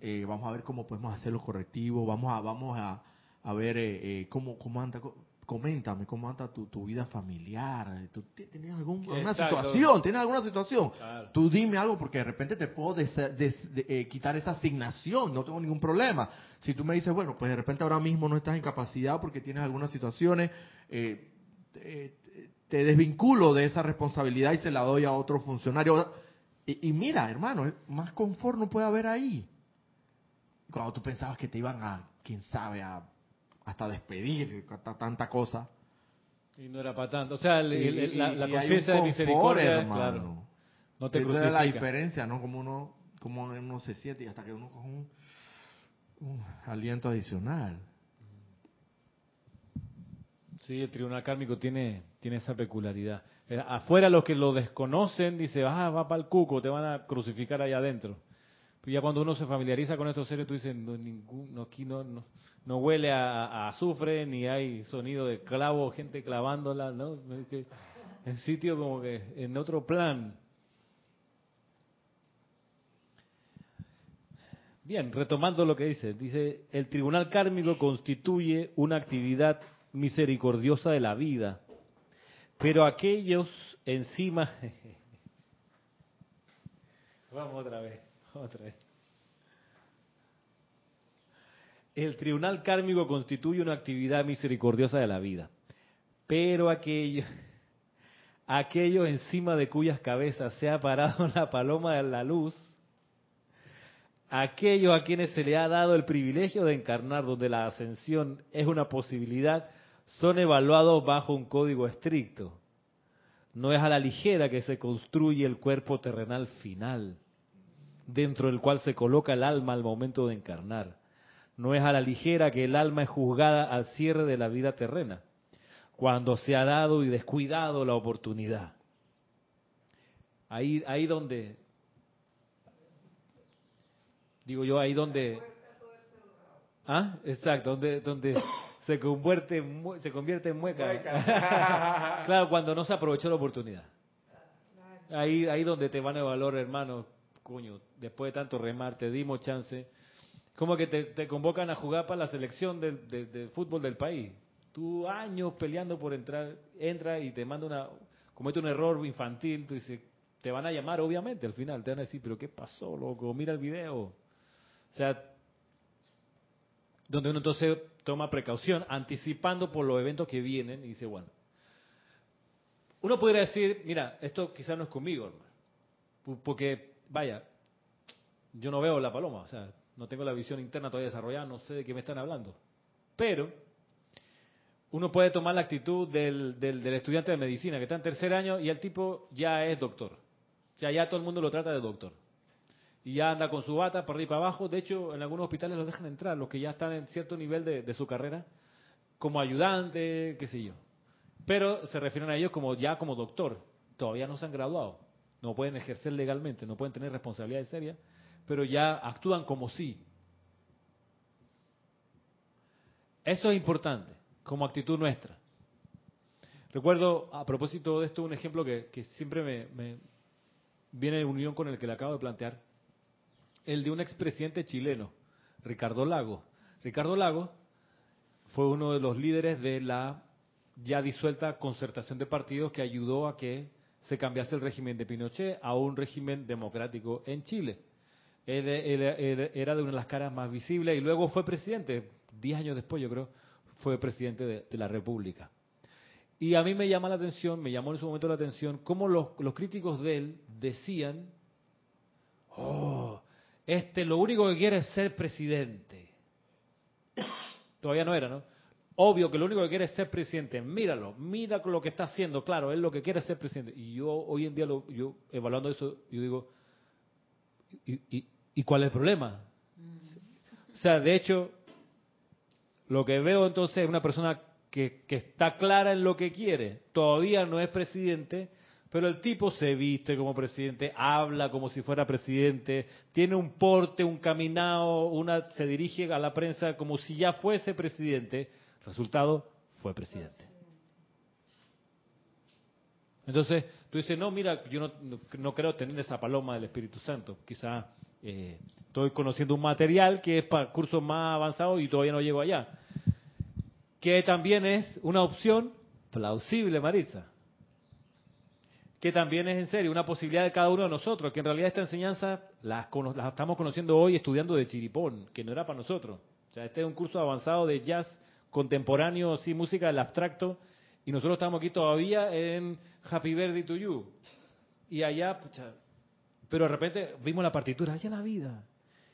Speaker 3: eh, vamos a ver cómo podemos hacer los correctivos, vamos a, vamos a, a ver eh, eh, cómo, cómo anda, coméntame cómo anda tu, tu vida familiar, eh, ¿tú ti- tienes algún- alguna situación? ¿Tienes alguna situación?
Speaker 1: Claro.
Speaker 3: Tú dime algo porque de repente te puedo des- des- de- eh, quitar esa asignación, no tengo ningún problema. Si tú me dices, bueno, pues de repente ahora mismo no estás en capacidad porque tienes algunas situaciones, eh, te, te desvinculo de esa responsabilidad y se la doy a otro funcionario. Y, y mira, hermano, más confort no puede haber ahí. Cuando tú pensabas que te iban a, quién sabe, a hasta despedir, hasta tanta cosa.
Speaker 1: Y no era para tanto. O sea, el- la, la conciencia de misericordia,
Speaker 3: hermano.
Speaker 1: claro. No te
Speaker 3: Esa es la diferencia, ¿no? Como uno, como uno se siente y hasta que uno coge un, un aliento adicional.
Speaker 1: Sí, el tribunal kármico tiene, tiene esa peculiaridad. Eh, Afuera los que lo desconocen, dice, ah, va para el cuco, te van a crucificar allá adentro. Ya cuando uno se familiariza con estos seres, tú dices, no, ningún, no, aquí no, no, no huele a, azufre, ni hay sonido de clavo, gente clavándola, ¿no? Es que En sitio como que en otro plan. Bien, retomando lo que dice, dice, el tribunal kármico constituye una actividad misericordiosa de la vida, pero aquellos encima... Vamos otra vez, otra vez. El tribunal kármico constituye una actividad misericordiosa de la vida, pero aquellos, aquellos encima de cuyas cabezas se ha parado la paloma de la luz, aquellos a quienes se le ha dado el privilegio de encarnar donde la ascensión es una posibilidad, son evaluados bajo un código estricto. No es a la ligera que se construye el cuerpo terrenal final, dentro del cual se coloca el alma al momento de encarnar. No es a la ligera que el alma es juzgada al cierre de la vida terrena, cuando se ha dado y descuidado la oportunidad. Ahí, ahí donde, digo yo, ahí donde, ah, exacto, donde, donde se convierte, en se convierte en mueca. claro, cuando no se aprovechó la oportunidad. Ahí, ahí donde te van a evaluar, hermano, coño, después de tanto remar, te dimos chance. Como que te, convocan a jugar para la selección del fútbol del país. Tú años peleando por entrar, entra y te manda una, comete un error infantil, tú dices, te van a llamar obviamente al final, te van a decir, pero ¿qué pasó, loco? Mira el video. O sea, donde uno entonces toma precaución, anticipando por los eventos que vienen y dice, bueno, uno podría decir, mira, esto quizás no es conmigo, hermano, porque, vaya, yo no veo la paloma, o sea, no tengo la visión interna todavía desarrollada, no sé de qué me están hablando. Pero uno puede tomar la actitud del, del, estudiante de medicina que está en tercer año y el tipo ya es doctor. O ya todo el mundo lo trata de doctor. Y ya anda con su bata para arriba y para abajo. De hecho, en algunos hospitales los dejan entrar, los que ya están en cierto nivel de, de su carrera, como ayudante, qué sé yo. Pero se refieren a ellos como ya como doctor. Todavía no se han graduado. No pueden ejercer legalmente, no pueden tener responsabilidades serias, pero ya actúan como sí. Eso es importante, como actitud nuestra. Recuerdo, a propósito de esto, un ejemplo que, siempre me, me viene en unión con el que le acabo de plantear. El de un expresidente chileno, Ricardo Lago. Ricardo Lago fue uno de los líderes de la ya disuelta concertación de partidos que ayudó a que se cambiase el régimen de Pinochet a un régimen democrático en Chile. Él, él- era de una de las caras más visibles y luego fue presidente, diez años después yo creo, fue presidente de, de la República. Y a mí me llama la atención, me llamó en su momento la atención, cómo los, los críticos de él decían, oh, este lo único que quiere es ser presidente. Todavía no era, ¿no? Obvio que lo único que quiere es ser presidente. Míralo, mira lo que está haciendo. Claro, él lo que quiere es ser presidente. Y yo hoy en día, lo, yo evaluando eso, yo digo, ¿y, y, y cuál es el problema? O sea, de hecho, lo que veo entonces es una persona que, que está clara en lo que quiere. Todavía no es presidente, pero el tipo se viste como presidente, habla como si fuera presidente, tiene un porte, un caminado, una, se dirige a la prensa como si ya fuese presidente. Resultado, fue presidente. Entonces, tú dices, no, mira, yo no, no, no creo tener esa paloma del Espíritu Santo. Quizá eh, estoy conociendo un material que es para cursos más avanzados y todavía no llego allá. Que también es una opción plausible, Marisa. Que también es en serio una posibilidad de cada uno de nosotros. Que en realidad esta enseñanza la, la estamos conociendo hoy estudiando de chiripón, que no era para nosotros. O sea, este es un curso avanzado de jazz contemporáneo, sí, música del abstracto, y nosotros estamos aquí todavía en Happy Birthday to You. Y allá, pucha, pero de repente vimos la partitura, allá la vida.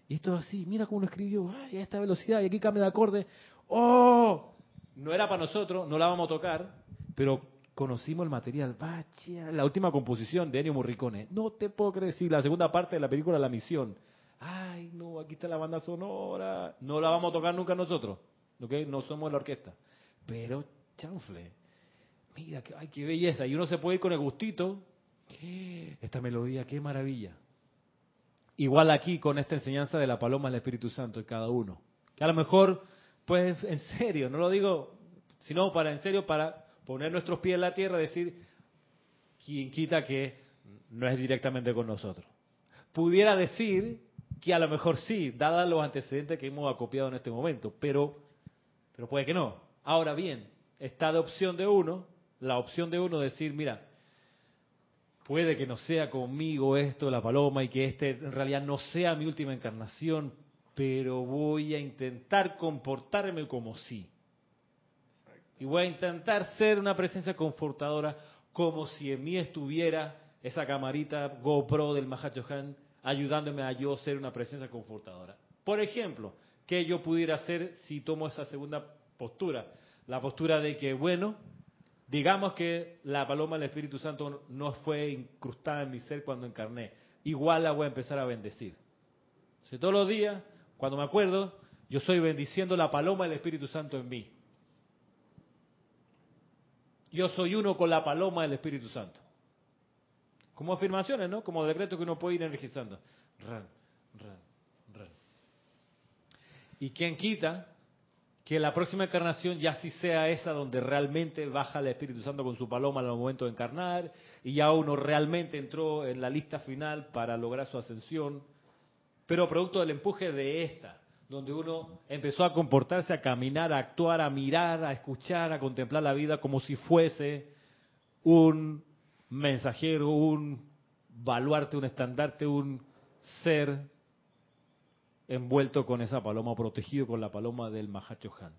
Speaker 1: Y esto es así, mira cómo lo escribió, ay, a esta velocidad, y aquí cambia de acorde. ¡Oh! No era para nosotros, no la vamos a tocar, pero conocimos el material. Vaya, la última composición de Ennio Morricone. No te puedo creer, sí, la segunda parte de la película La Misión. Ay, no, aquí está la banda sonora. No la vamos a tocar nunca nosotros. No somos la orquesta. Pero, chanfle, mira, qué, ay, qué belleza. Y uno se puede ir con el gustito. Esta melodía, qué maravilla. Igual aquí con esta enseñanza de la paloma del Espíritu Santo en cada uno. Que a lo mejor, pues en serio, no lo digo, sino para en serio, para poner nuestros pies en la tierra decir, quien quita que no es directamente con nosotros. Pudiera decir que a lo mejor sí, dadas los antecedentes que hemos acopiado en este momento, pero pero puede que no. Ahora bien, está de opción de uno, la opción de uno decir, mira, puede que no sea conmigo esto, la paloma, y que este en realidad no sea mi última encarnación, pero voy a intentar comportarme como sí. Y voy a intentar ser una presencia confortadora como si en mí estuviera esa camarita GoPro del Mahachohan ayudándome a yo ser una presencia confortadora. Por ejemplo, ¿qué yo pudiera hacer si tomo esa segunda postura? La postura de que, bueno, digamos que la paloma del Espíritu Santo no fue incrustada en mi ser cuando encarné. Igual la voy a empezar a bendecir. Sea, todos los días, cuando me acuerdo, yo estoy bendiciendo la paloma del Espíritu Santo en mí. Yo soy uno con la paloma del Espíritu Santo. Como afirmaciones, ¿no? Como decreto que uno puede ir energizando. Ran, ran. ¿Y quién quita que la próxima encarnación ya sí sea esa donde realmente baja el Espíritu Santo con su paloma al momento de encarnar y ya uno realmente entró en la lista final para lograr su ascensión, pero producto del empuje de esta, donde uno empezó a comportarse, a caminar, a actuar, a mirar, a escuchar, a contemplar la vida como si fuese un mensajero, un baluarte, un estandarte, un ser envuelto con esa paloma, protegido con la paloma del Mahachohan.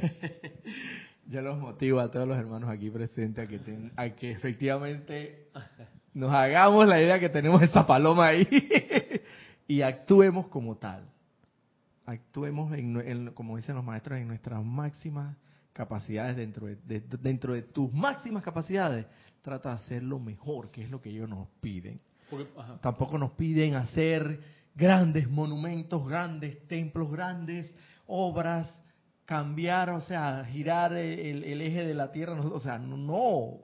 Speaker 3: Yo los motivo a todos los hermanos aquí presentes a que, ten, a que efectivamente nos hagamos la idea que tenemos esa paloma ahí y actuemos como tal. Actuemos, en, como dicen los maestros, en nuestras máximas capacidades dentro de, de, dentro de tus máximas capacidades trata de hacer lo mejor que es lo que ellos nos piden.
Speaker 1: Porque,
Speaker 3: tampoco nos piden hacer grandes monumentos grandes templos grandes obras cambiar o sea girar el, el eje de la tierra. O sea no.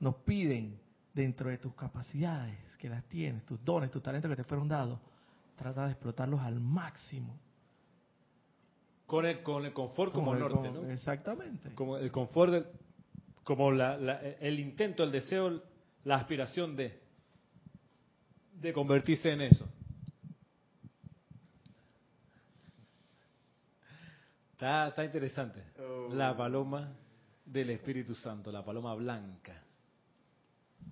Speaker 3: Nos piden dentro de tus capacidades que las tienes tus dones tus talentos que te fueron dados trata de explotarlos al máximo.
Speaker 1: Con el, con el confort como
Speaker 3: el-
Speaker 1: norte, ¿no?
Speaker 3: Exactamente.
Speaker 1: Como el confort, del- como la- la- el intento, el deseo, la aspiración de, de convertirse en eso. Está, está interesante. La paloma del Espíritu Santo, la paloma blanca.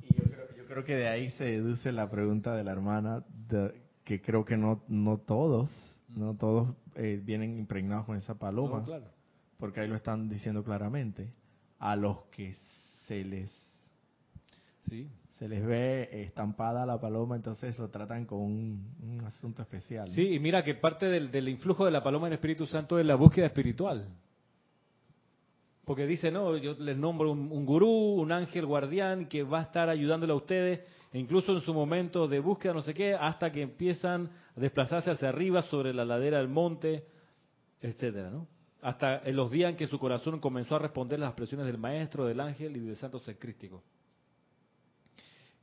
Speaker 3: Y yo creo, yo creo que de ahí se deduce la pregunta de la hermana, de- que creo que no, no todos, no todos eh, vienen impregnados con esa paloma,
Speaker 1: No, claro.
Speaker 3: porque ahí lo están diciendo claramente. A los que se les
Speaker 1: Sí.
Speaker 3: se les ve estampada la paloma, entonces lo tratan con un, un asunto especial. ¿no?
Speaker 1: Sí, y mira que parte del, del influjo de la paloma en Espíritu Santo es la búsqueda espiritual. Porque dice, no, yo les nombro un, un gurú, un ángel guardián que va a estar ayudándole a ustedes, incluso en su momento de búsqueda, no sé qué, hasta que empiezan a desplazarse hacia arriba sobre la ladera del monte, etcétera, ¿no? Hasta en los días en que su corazón comenzó a responder las expresiones del maestro, del ángel y del santo ser crístico.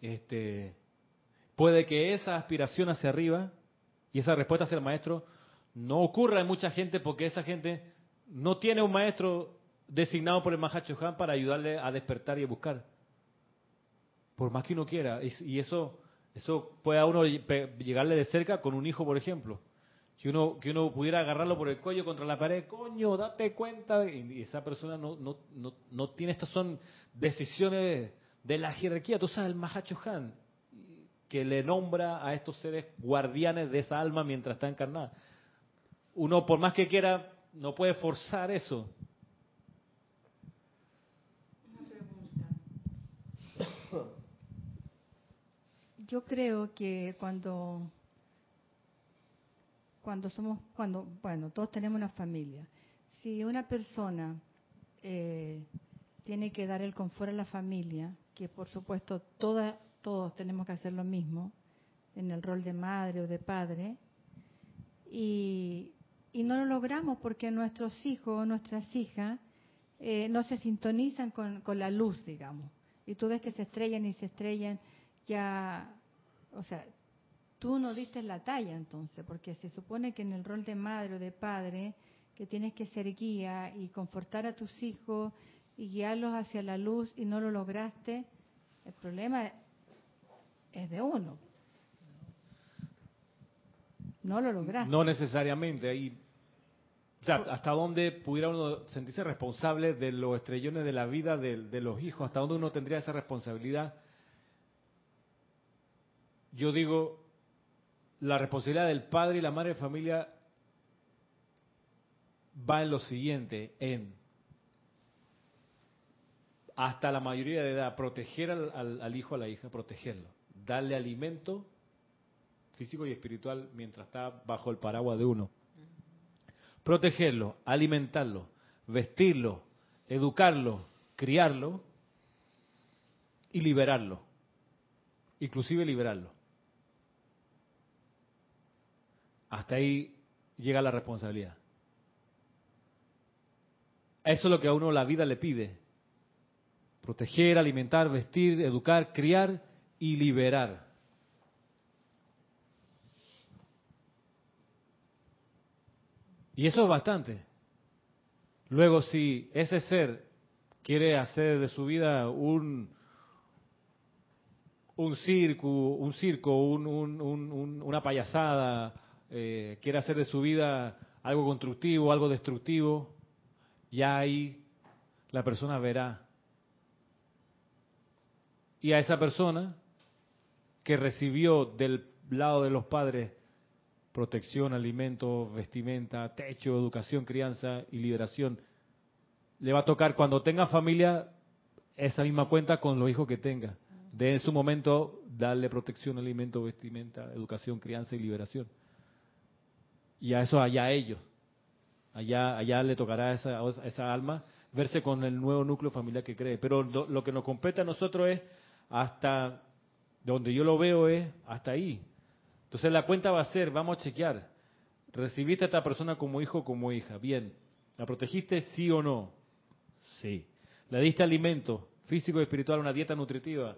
Speaker 1: Este, puede que esa aspiración hacia arriba y esa respuesta hacia el maestro no ocurra en mucha gente porque esa gente no tiene un maestro designado por el Mahacho Han para ayudarle a despertar y a buscar. Por más que uno quiera. Y, eso, eso puede a uno llegarle de cerca con un hijo, por ejemplo. Que uno, que uno pudiera agarrarlo por el cuello contra la pared, coño, date cuenta. Y esa persona no, no, no, no tiene, estas son decisiones de la jerarquía. Tú sabes, el Mahacho Han, que le nombra a estos seres guardianes de esa alma mientras está encarnada. Uno, por más que quiera, no puede forzar eso.
Speaker 6: Yo creo que cuando cuando somos cuando bueno todos tenemos una familia. Si una persona eh, tiene que dar el confort a la familia que por supuesto toda, todos tenemos que hacer lo mismo en el rol de madre o de padre y, y no lo logramos porque nuestros hijos o nuestras hijas eh, no se sintonizan con, con la luz digamos. Y tú ves que se estrellan y se estrellan ya o sea tú no diste la talla entonces, porque se supone que en el rol de madre o de padre, que tienes que ser guía y confortar a tus hijos y guiarlos hacia la luz y no lo lograste, el problema es de uno. No lo lograste.
Speaker 1: No necesariamente. Ahí, o sea, hasta dónde pudiera uno sentirse responsable de los estrellones de la vida de, de los hijos, hasta dónde uno tendría esa responsabilidad. Yo digo, la responsabilidad del padre y la madre de familia va en lo siguiente, en hasta la mayoría de edad, proteger al, al- al hijo, a la hija, protegerlo, darle alimento físico y espiritual mientras está bajo el paraguas de uno. Protegerlo, alimentarlo, vestirlo, educarlo, criarlo y liberarlo, inclusive liberarlo. Hasta ahí llega la responsabilidad. Eso es lo que a uno la vida le pide. Proteger, alimentar, vestir, educar, criar y liberar. Y eso es bastante. Luego, si ese ser quiere hacer de su vida un, un circo, un circo, un- un- un- un- una payasada, eh, quiere hacer de su vida algo constructivo, algo destructivo, ya ahí la persona verá. Y a esa persona que recibió del lado de los padres protección, alimento, vestimenta, techo, educación, crianza y liberación, le va a tocar cuando tenga familia esa misma cuenta con los hijos que tenga. De en su momento darle protección, alimento, vestimenta, educación, crianza y liberación. Y a eso allá ellos. Allá, allá le tocará a esa, esa alma verse con el nuevo núcleo familiar que cree. Pero lo, lo que nos compete a nosotros es hasta donde yo lo veo es hasta ahí. Entonces la cuenta va a ser, vamos a chequear, ¿recibiste a esta persona como hijo o como hija? Bien. ¿La protegiste sí o no? Sí. ¿Le diste alimento físico y espiritual, una dieta nutritiva?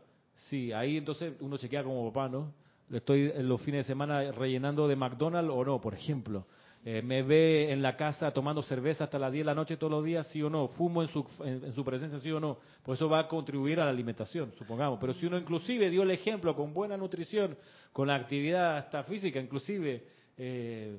Speaker 1: Sí. Ahí entonces uno chequea como papá, ¿no? Estoy en los fines de semana rellenando de McDonald's o no, por ejemplo. Eh, me ve en la casa tomando cerveza hasta las 10 de la noche todos los días, sí o no, fumo en su, en, su presencia, sí o no, pues eso va a contribuir a la alimentación, supongamos. Pero si uno inclusive dio el ejemplo con buena nutrición, con la actividad hasta física, inclusive eh,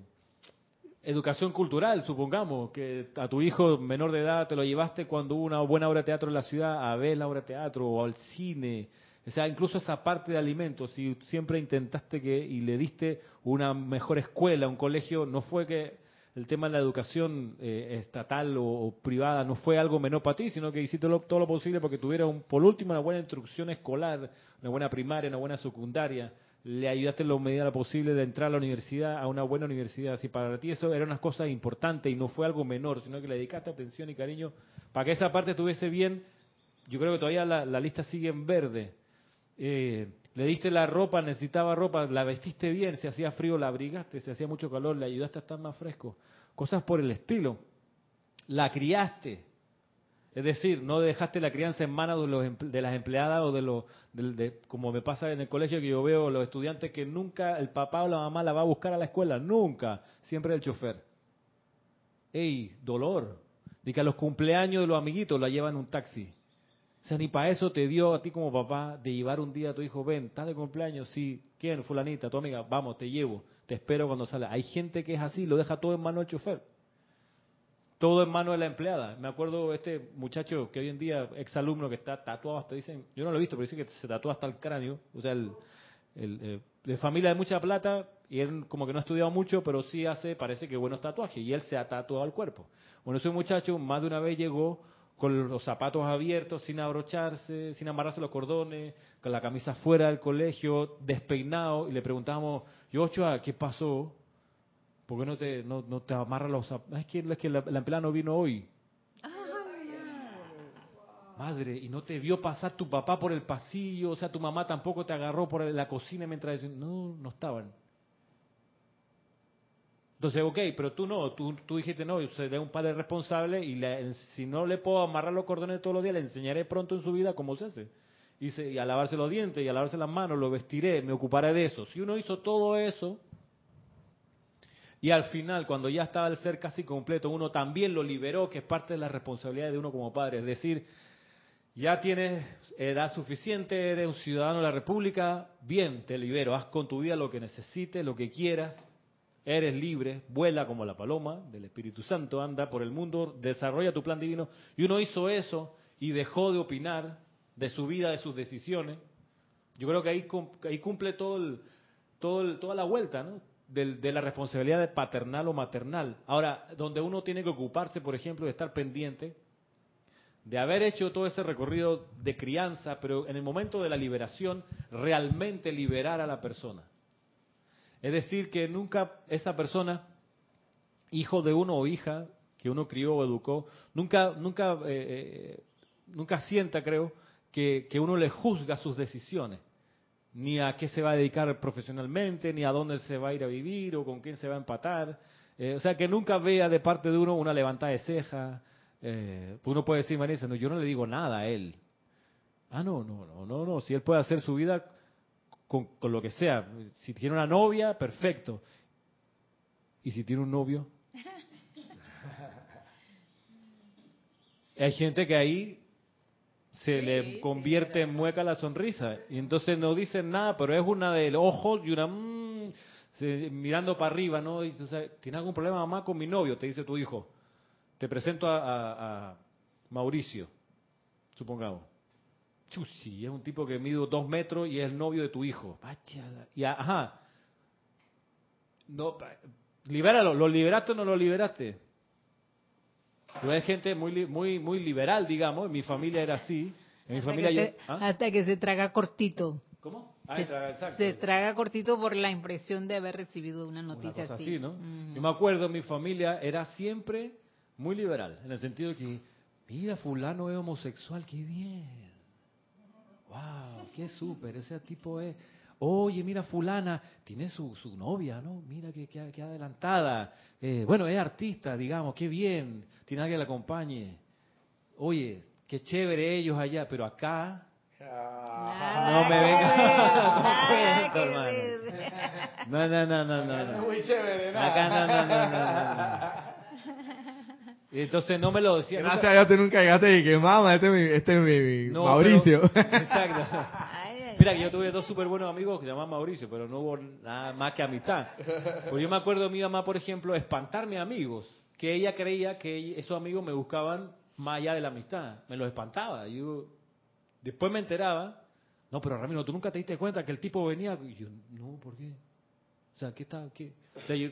Speaker 1: educación cultural, supongamos, que a tu hijo menor de edad te lo llevaste cuando hubo una buena obra de teatro en la ciudad a ver la obra de teatro o al cine, o sea, incluso esa parte de alimentos, si siempre intentaste que y le diste una mejor escuela, un colegio, no fue que el tema de la educación eh, estatal o, privada no fue algo menor para ti, sino que hiciste todo lo posible porque tuviera, un, por último, una buena instrucción escolar, una buena primaria, una buena secundaria. Le ayudaste en lo medida posible de entrar a la universidad, a una buena universidad. Si para ti eso era una cosa importante y no fue algo menor, sino que le dedicaste atención y cariño para que esa parte estuviese bien, yo creo que todavía la lista sigue en verde eh, le diste la ropa, necesitaba ropa, la vestiste bien, se hacía frío, la abrigaste, se hacía mucho calor, le ayudaste a estar más fresco. Cosas por el estilo. La criaste. Es decir, no dejaste la crianza en manos de, los, de las empleadas o de los, como me pasa en el colegio que yo veo los estudiantes que nunca el papá o la mamá la va a buscar a la escuela, nunca, siempre el chofer. ¡Ey, dolor! De que a los cumpleaños de los amiguitos la llevan un taxi. O sea, ni para eso te dio a ti como papá de llevar un día a tu hijo, ven, estás de cumpleaños, sí, ¿quién? Fulanita, tu amiga, vamos, te llevo, te espero cuando sale. Hay gente que es así, lo deja todo en mano del chofer. Todo en mano de la empleada. Me acuerdo este muchacho que hoy en día, exalumno que está tatuado hasta, dicen, yo no lo he visto, pero dicen que se tatúa hasta el cráneo. O sea, el, eh, de familia de mucha plata, y él como que no ha estudiado mucho, pero sí hace, parece que buenos tatuajes, y él se ha tatuado el cuerpo. Bueno, ese muchacho más de una vez llegó con los zapatos abiertos, sin abrocharse, sin amarrarse los cordones, con la camisa fuera del colegio, despeinado, y le preguntamos, Yochoa, ¿qué pasó? ¿Por qué no te, no, no te amarras los zapatos? Es que, es que la, empleada no vino hoy. Madre, y no te vio pasar tu papá por el pasillo, o sea, tu mamá tampoco te agarró por la cocina mientras... No, no estaban. Entonces, ok, pero tú no, tú, tú dijiste no, yo seré un padre responsable y si no le puedo amarrar los cordones todos los días, le enseñaré pronto en su vida cómo se hace. Y, y a lavarse los dientes y a lavarse las manos, lo vestiré, me ocuparé de eso. Si uno hizo todo eso y al final, cuando ya estaba el ser casi completo, uno también lo liberó, que es parte de la responsabilidad de uno como padre. Es decir, ya tienes edad suficiente, eres un ciudadano de la República, bien, te libero, haz con tu vida lo que necesites, lo que quieras, Eres libre, vuela como la paloma del Espíritu Santo, anda por el mundo, desarrolla tu plan divino. Y uno hizo eso y dejó de opinar de su vida, de sus decisiones. Yo creo que ahí, ahí cumple todo el, todo toda la vuelta ¿no? de, de la responsabilidad de paternal o maternal. Ahora, donde uno tiene que ocuparse, por ejemplo, de estar pendiente de haber hecho todo ese recorrido de crianza, pero en el momento de la liberación, realmente liberar a la persona. Es decir, que nunca esa persona, hijo de uno o hija que uno crió o educó, nunca, nunca, eh, eh, nunca sienta, creo, que, uno le juzga sus decisiones, ni a qué se va a dedicar profesionalmente, ni a dónde se va a ir a vivir o con quién se va a empatar. Eh, o sea, que nunca vea de parte de uno una levantada de ceja. uno puede decir, Marisa, no, yo no le digo nada a él. Ah, no, no, no, no, no. Si él puede hacer su vida con, lo que sea. Si tiene una novia, perfecto. ¿Y si tiene un novio? Hay gente que ahí se le convierte en mueca la sonrisa y entonces no dicen nada, pero es una de ojos y una mm, mirando para arriba, ¿no? Y, ¿Tiene algún problema mamá con mi novio? Te dice tu hijo. Te presento a Mauricio, supongamos. Chusi, es un tipo que mide dos metros y es el novio de tu hijo. Y ajá. No, libéralo, ¿lo liberaste o no lo liberaste? Pero hay gente muy, muy, muy liberal, digamos. En mi familia era así. En mi hasta familia
Speaker 5: que se, ¿ah? Hasta que se traga cortito.
Speaker 1: ¿Cómo?
Speaker 5: Ah, se, traga, se, traga, cortito por la impresión de haber recibido una noticia así.
Speaker 1: ¿no? Yo me acuerdo, mi familia era siempre muy liberal, en el sentido de que, mira, fulano es homosexual, qué bien wow, qué súper, ese tipo es, oye, mira, fulana, tiene su, su novia, ¿no? Mira qué, qué, adelantada. Eh, bueno, es artista, digamos, qué bien, tiene alguien que la acompañe. Oye, qué chévere ellos allá, pero acá... no me vengas hermano. No, no, no, no, no. no.
Speaker 3: Muy chévere, ¿no?
Speaker 1: Acá no, no, no, no, no. Y entonces no me lo decía.
Speaker 3: Gracias a Dios tú nunca llegaste y que mamá, este es mi, este es mi, mi
Speaker 1: No,
Speaker 3: Mauricio.
Speaker 1: pero- exacto. Mira, que yo tuve dos súper buenos amigos que se llamaban Mauricio, pero no hubo nada más que amistad. Pues yo me acuerdo de mi mamá, por ejemplo, espantarme amigos, que ella creía que esos amigos me buscaban más allá de la amistad. Me los espantaba. Yo, después me enteraba, no, pero Ramiro, tú nunca te diste cuenta que el tipo venía. Y yo, no, ¿por qué? O sea, ¿qué está? ¿Qué? O sea, yo,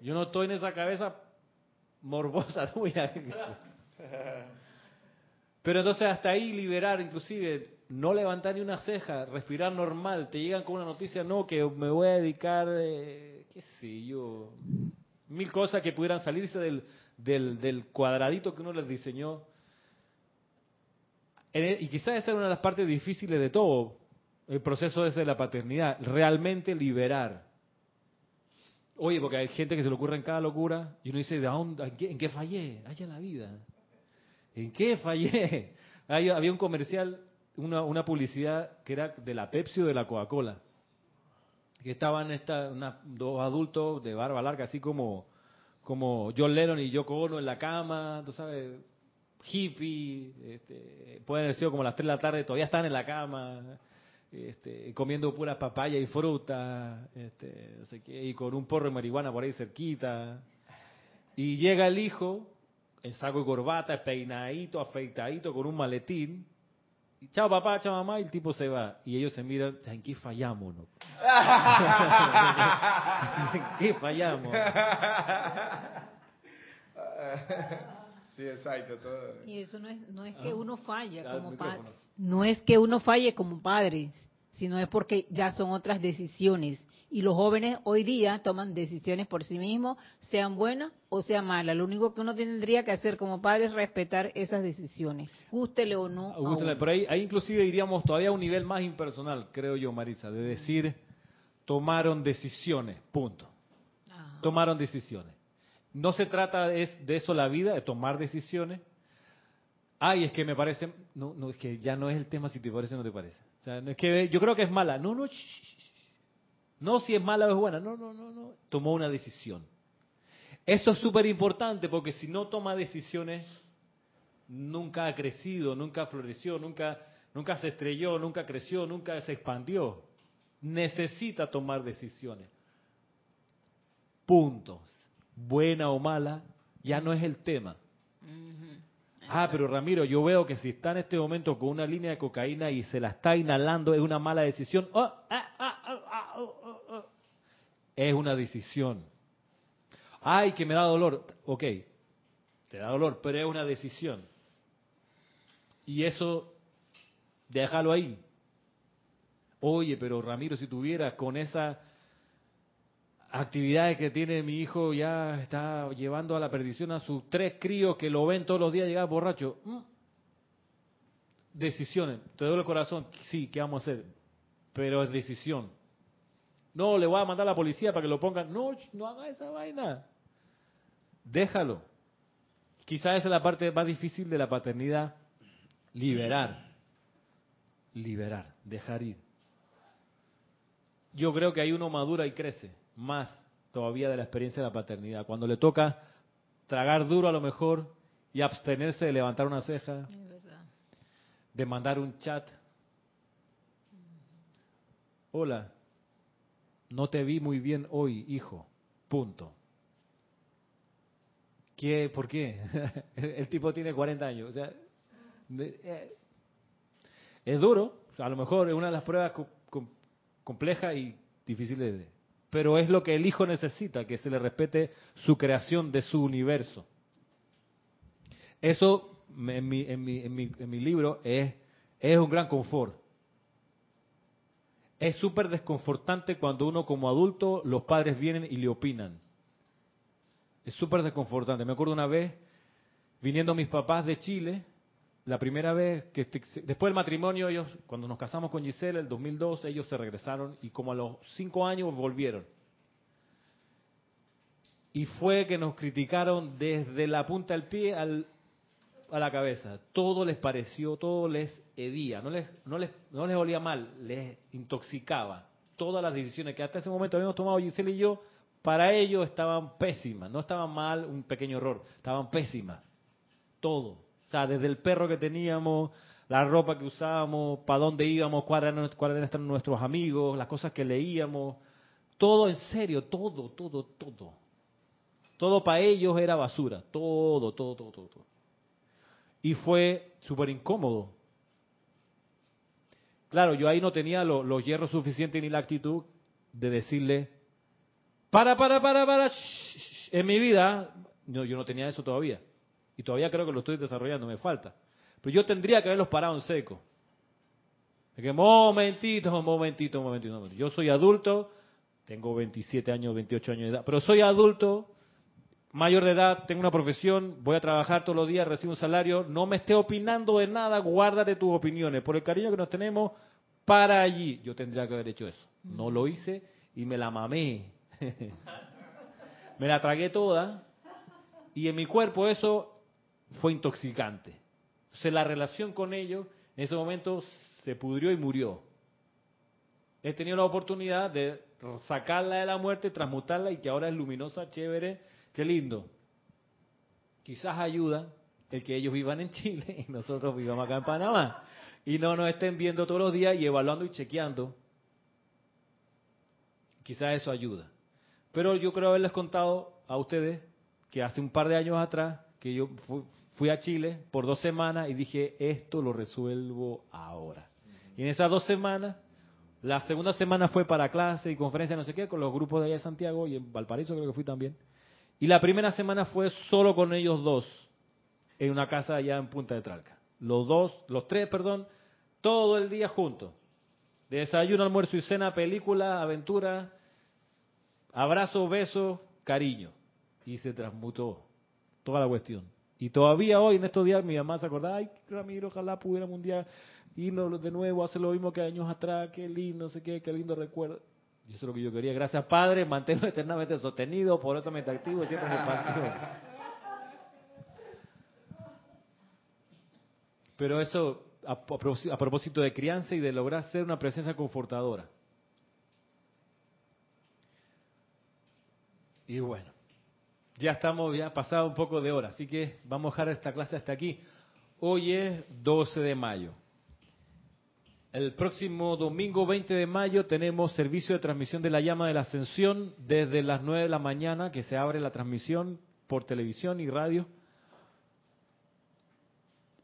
Speaker 1: yo no estoy en esa cabeza morbosa tuya. Pero entonces hasta ahí liberar, inclusive, no levantar ni una ceja, respirar normal, te llegan con una noticia, no, que me voy a dedicar, eh, qué sé yo, mil cosas que pudieran salirse del, del, cuadradito que uno les diseñó. Y quizás esa es una de las partes difíciles de todo, el proceso ese de la paternidad, realmente liberar. Oye, porque hay gente que se le ocurre en cada locura y uno dice, ¿de dónde, en, qué, en qué fallé? Allá la vida. ¿En qué fallé? Había un comercial, una, una publicidad que era de la Pepsi o de la Coca-Cola. Que estaban esta, una- dos adultos de barba larga, así como, como John Lennon y Yoko Ono en la cama, tú sabes, hippie, este, pueden haber sido como las 3 de la tarde, todavía están en la cama, este, comiendo puras papaya y fruta, este, no sé qué, y con un porro de marihuana por ahí cerquita. Y llega el hijo, en saco y corbata, peinadito, afeitadito, con un maletín. Y, chao papá, chao mamá, y el tipo se va. Y ellos se miran, ¿en qué fallamos? No? ¿En qué fallamos?
Speaker 3: Sí, exacto. Todo.
Speaker 5: Y eso no es, no es que uno falla
Speaker 1: Ah,
Speaker 5: como padre. No es que uno falle como padre, sino es porque ya son otras decisiones. Y los jóvenes hoy día toman decisiones por sí mismos, sean buenas o sean malas. Lo único que uno tendría que hacer como padre es respetar esas decisiones, gústele o no.
Speaker 1: pero ahí, ahí inclusive iríamos todavía a un nivel más impersonal, creo yo, Marisa, de decir, tomaron decisiones, punto.
Speaker 5: Ajá.
Speaker 1: Tomaron decisiones. No se trata de eso la vida, de tomar decisiones. Ay, es que me parece, no, no, es que ya no es el tema si te parece o no te parece. O sea, no es que yo creo que es mala. No, no, shh, no si es mala o es buena. No, no, no, no. Tomó una decisión. Eso es súper importante porque si no toma decisiones, nunca ha crecido, nunca floreció, nunca, nunca se estrelló, nunca creció, nunca se expandió. Necesita tomar decisiones. Puntos. Buena o mala, ya no es el tema. Ah, pero Ramiro, yo veo que si está en este momento con una línea de cocaína y se la está inhalando, es una mala decisión. Oh, ah, ah, ah, ah, oh, oh, oh. Es una decisión. Ay, que me da dolor. Ok, te da dolor, pero es una decisión. Y eso, déjalo ahí. Oye, pero Ramiro, si tuvieras con esa actividades que tiene mi hijo, ya está llevando a la perdición a sus tres críos que lo ven todos los días llegar borracho. Mm. Decisiones. Te duele el corazón. Sí, ¿qué vamos a hacer? Pero es decisión. No, le voy a mandar a la policía para que lo pongan. No, no haga esa vaina. Déjalo. Quizás esa es la parte más difícil de la paternidad. Liberar. Liberar. Dejar ir. Yo creo que ahí uno madura y crece más todavía de la experiencia de la paternidad. Cuando le toca tragar duro a lo mejor y abstenerse de levantar una ceja, de mandar un chat. Hola, no te vi muy bien hoy, hijo. Punto. ¿Qué? ¿Por qué? El tipo tiene 40 años. O sea, eh, es duro. A lo mejor es una de las pruebas co- com- complejas y difíciles de... Pero es lo que el hijo necesita, que se le respete su creación de su universo. Eso en mi, en mi, en mi, en mi libro es, es un gran confort. Es súper desconfortante cuando uno como adulto, los padres vienen y le opinan. Es súper desconfortante. Me acuerdo una vez, viniendo mis papás de Chile, la primera vez que después del matrimonio, ellos, cuando nos casamos con Gisela, el 2002, ellos se regresaron y como a los cinco años volvieron. Y fue que nos criticaron desde la punta del pie al, a la cabeza. Todo les pareció, todo les hedía. No les, no les, no les olía mal, les intoxicaba. todas las decisiones que hasta ese momento habíamos tomado Giselle y yo, para ellos estaban pésimas. No estaban mal, un pequeño error, estaban pésimas. Todo. O sea, desde el perro que teníamos, la ropa que usábamos, para dónde íbamos, cuáles eran, cuáles eran nuestros amigos, las cosas que leíamos. Todo en serio, todo, todo, todo. Todo para ellos era basura. Todo, todo, todo, todo. Y fue súper incómodo. Claro, yo ahí no tenía lo- los hierros suficientes ni la actitud de decirle, para, para, para, para, shh, shh". en mi vida, no, yo no tenía eso todavía. Y todavía creo que lo estoy desarrollando, me falta. Pero yo tendría que haberlos parado en seco. De que, momentito, momentito, momentito, momentito. Yo soy adulto, tengo 27 años, 28 años de edad, pero soy adulto, mayor de edad, tengo una profesión, voy a trabajar todos los días, recibo un salario, no me esté opinando de nada, guárdate tus opiniones. Por el cariño que nos tenemos, para allí. Yo tendría que haber hecho eso. No lo hice y me la mamé. me la tragué toda y en mi cuerpo eso fue intoxicante. Entonces la relación con ellos en ese momento se pudrió y murió. He tenido la oportunidad de sacarla de la muerte, transmutarla y que ahora es luminosa, chévere, qué lindo. Quizás ayuda el que ellos vivan en Chile y nosotros vivamos acá en Panamá. Y no nos estén viendo todos los días y evaluando y chequeando. Quizás eso ayuda. Pero yo creo haberles contado a ustedes que hace un par de años atrás, que yo fu- fui a Chile por dos semanas y dije, esto lo resuelvo ahora. Y en esas dos semanas, la segunda semana fue para clase y conferencia, no sé qué, con los grupos de allá de Santiago y en Valparaíso creo que fui también. Y la primera semana fue solo con ellos dos, en una casa allá en Punta de Tralca. Los dos, los tres, perdón, todo el día juntos. Desayuno, almuerzo y cena, película, aventura, abrazo, beso, cariño. Y se transmutó toda la cuestión. Y todavía hoy, en estos días, mi mamá se acordaba, ay, Ramiro, ojalá pudiéramos un día irnos de nuevo, hacer lo mismo que años atrás, qué lindo, no sé qué, qué lindo recuerdo. Y eso es lo que yo quería. Gracias, Padre, manténlo eternamente sostenido, poderosamente activo y siempre en expansión. Pero eso, a, propósito de crianza y de lograr ser una presencia confortadora. Y bueno, ya estamos, ya pasado un poco de hora, así que vamos a dejar esta clase hasta aquí. Hoy es 12 de mayo. El próximo domingo 20 de mayo tenemos servicio de transmisión de la llama de la ascensión desde las 9 de la mañana, que se abre la transmisión por televisión y radio.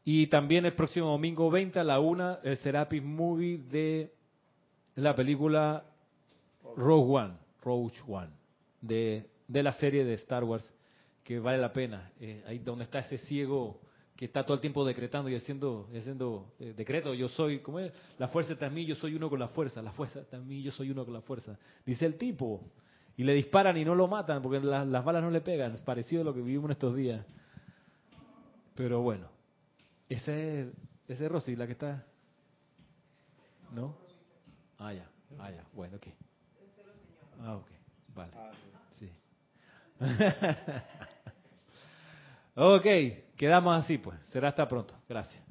Speaker 1: Y también el próximo domingo 20 a la 1, el Serapis Movie de la película Rogue One, Rogue One, de, de la serie de Star Wars, que vale la pena. Eh, ahí donde está ese ciego que está todo el tiempo decretando y haciendo, haciendo eh, decreto, yo soy, ¿cómo es? La fuerza está en mí, yo soy uno con la fuerza, la fuerza está en mí, yo soy uno con la fuerza. Dice el tipo, y le disparan y no lo matan porque la- las balas no le pegan, es parecido a lo que vivimos en estos días. Pero bueno, ese es, Rosy, la que está... ¿No? Ah, ya, ah, ya, bueno, ok. Ah, ok, vale. Ok, quedamos así pues. Será hasta pronto. Gracias.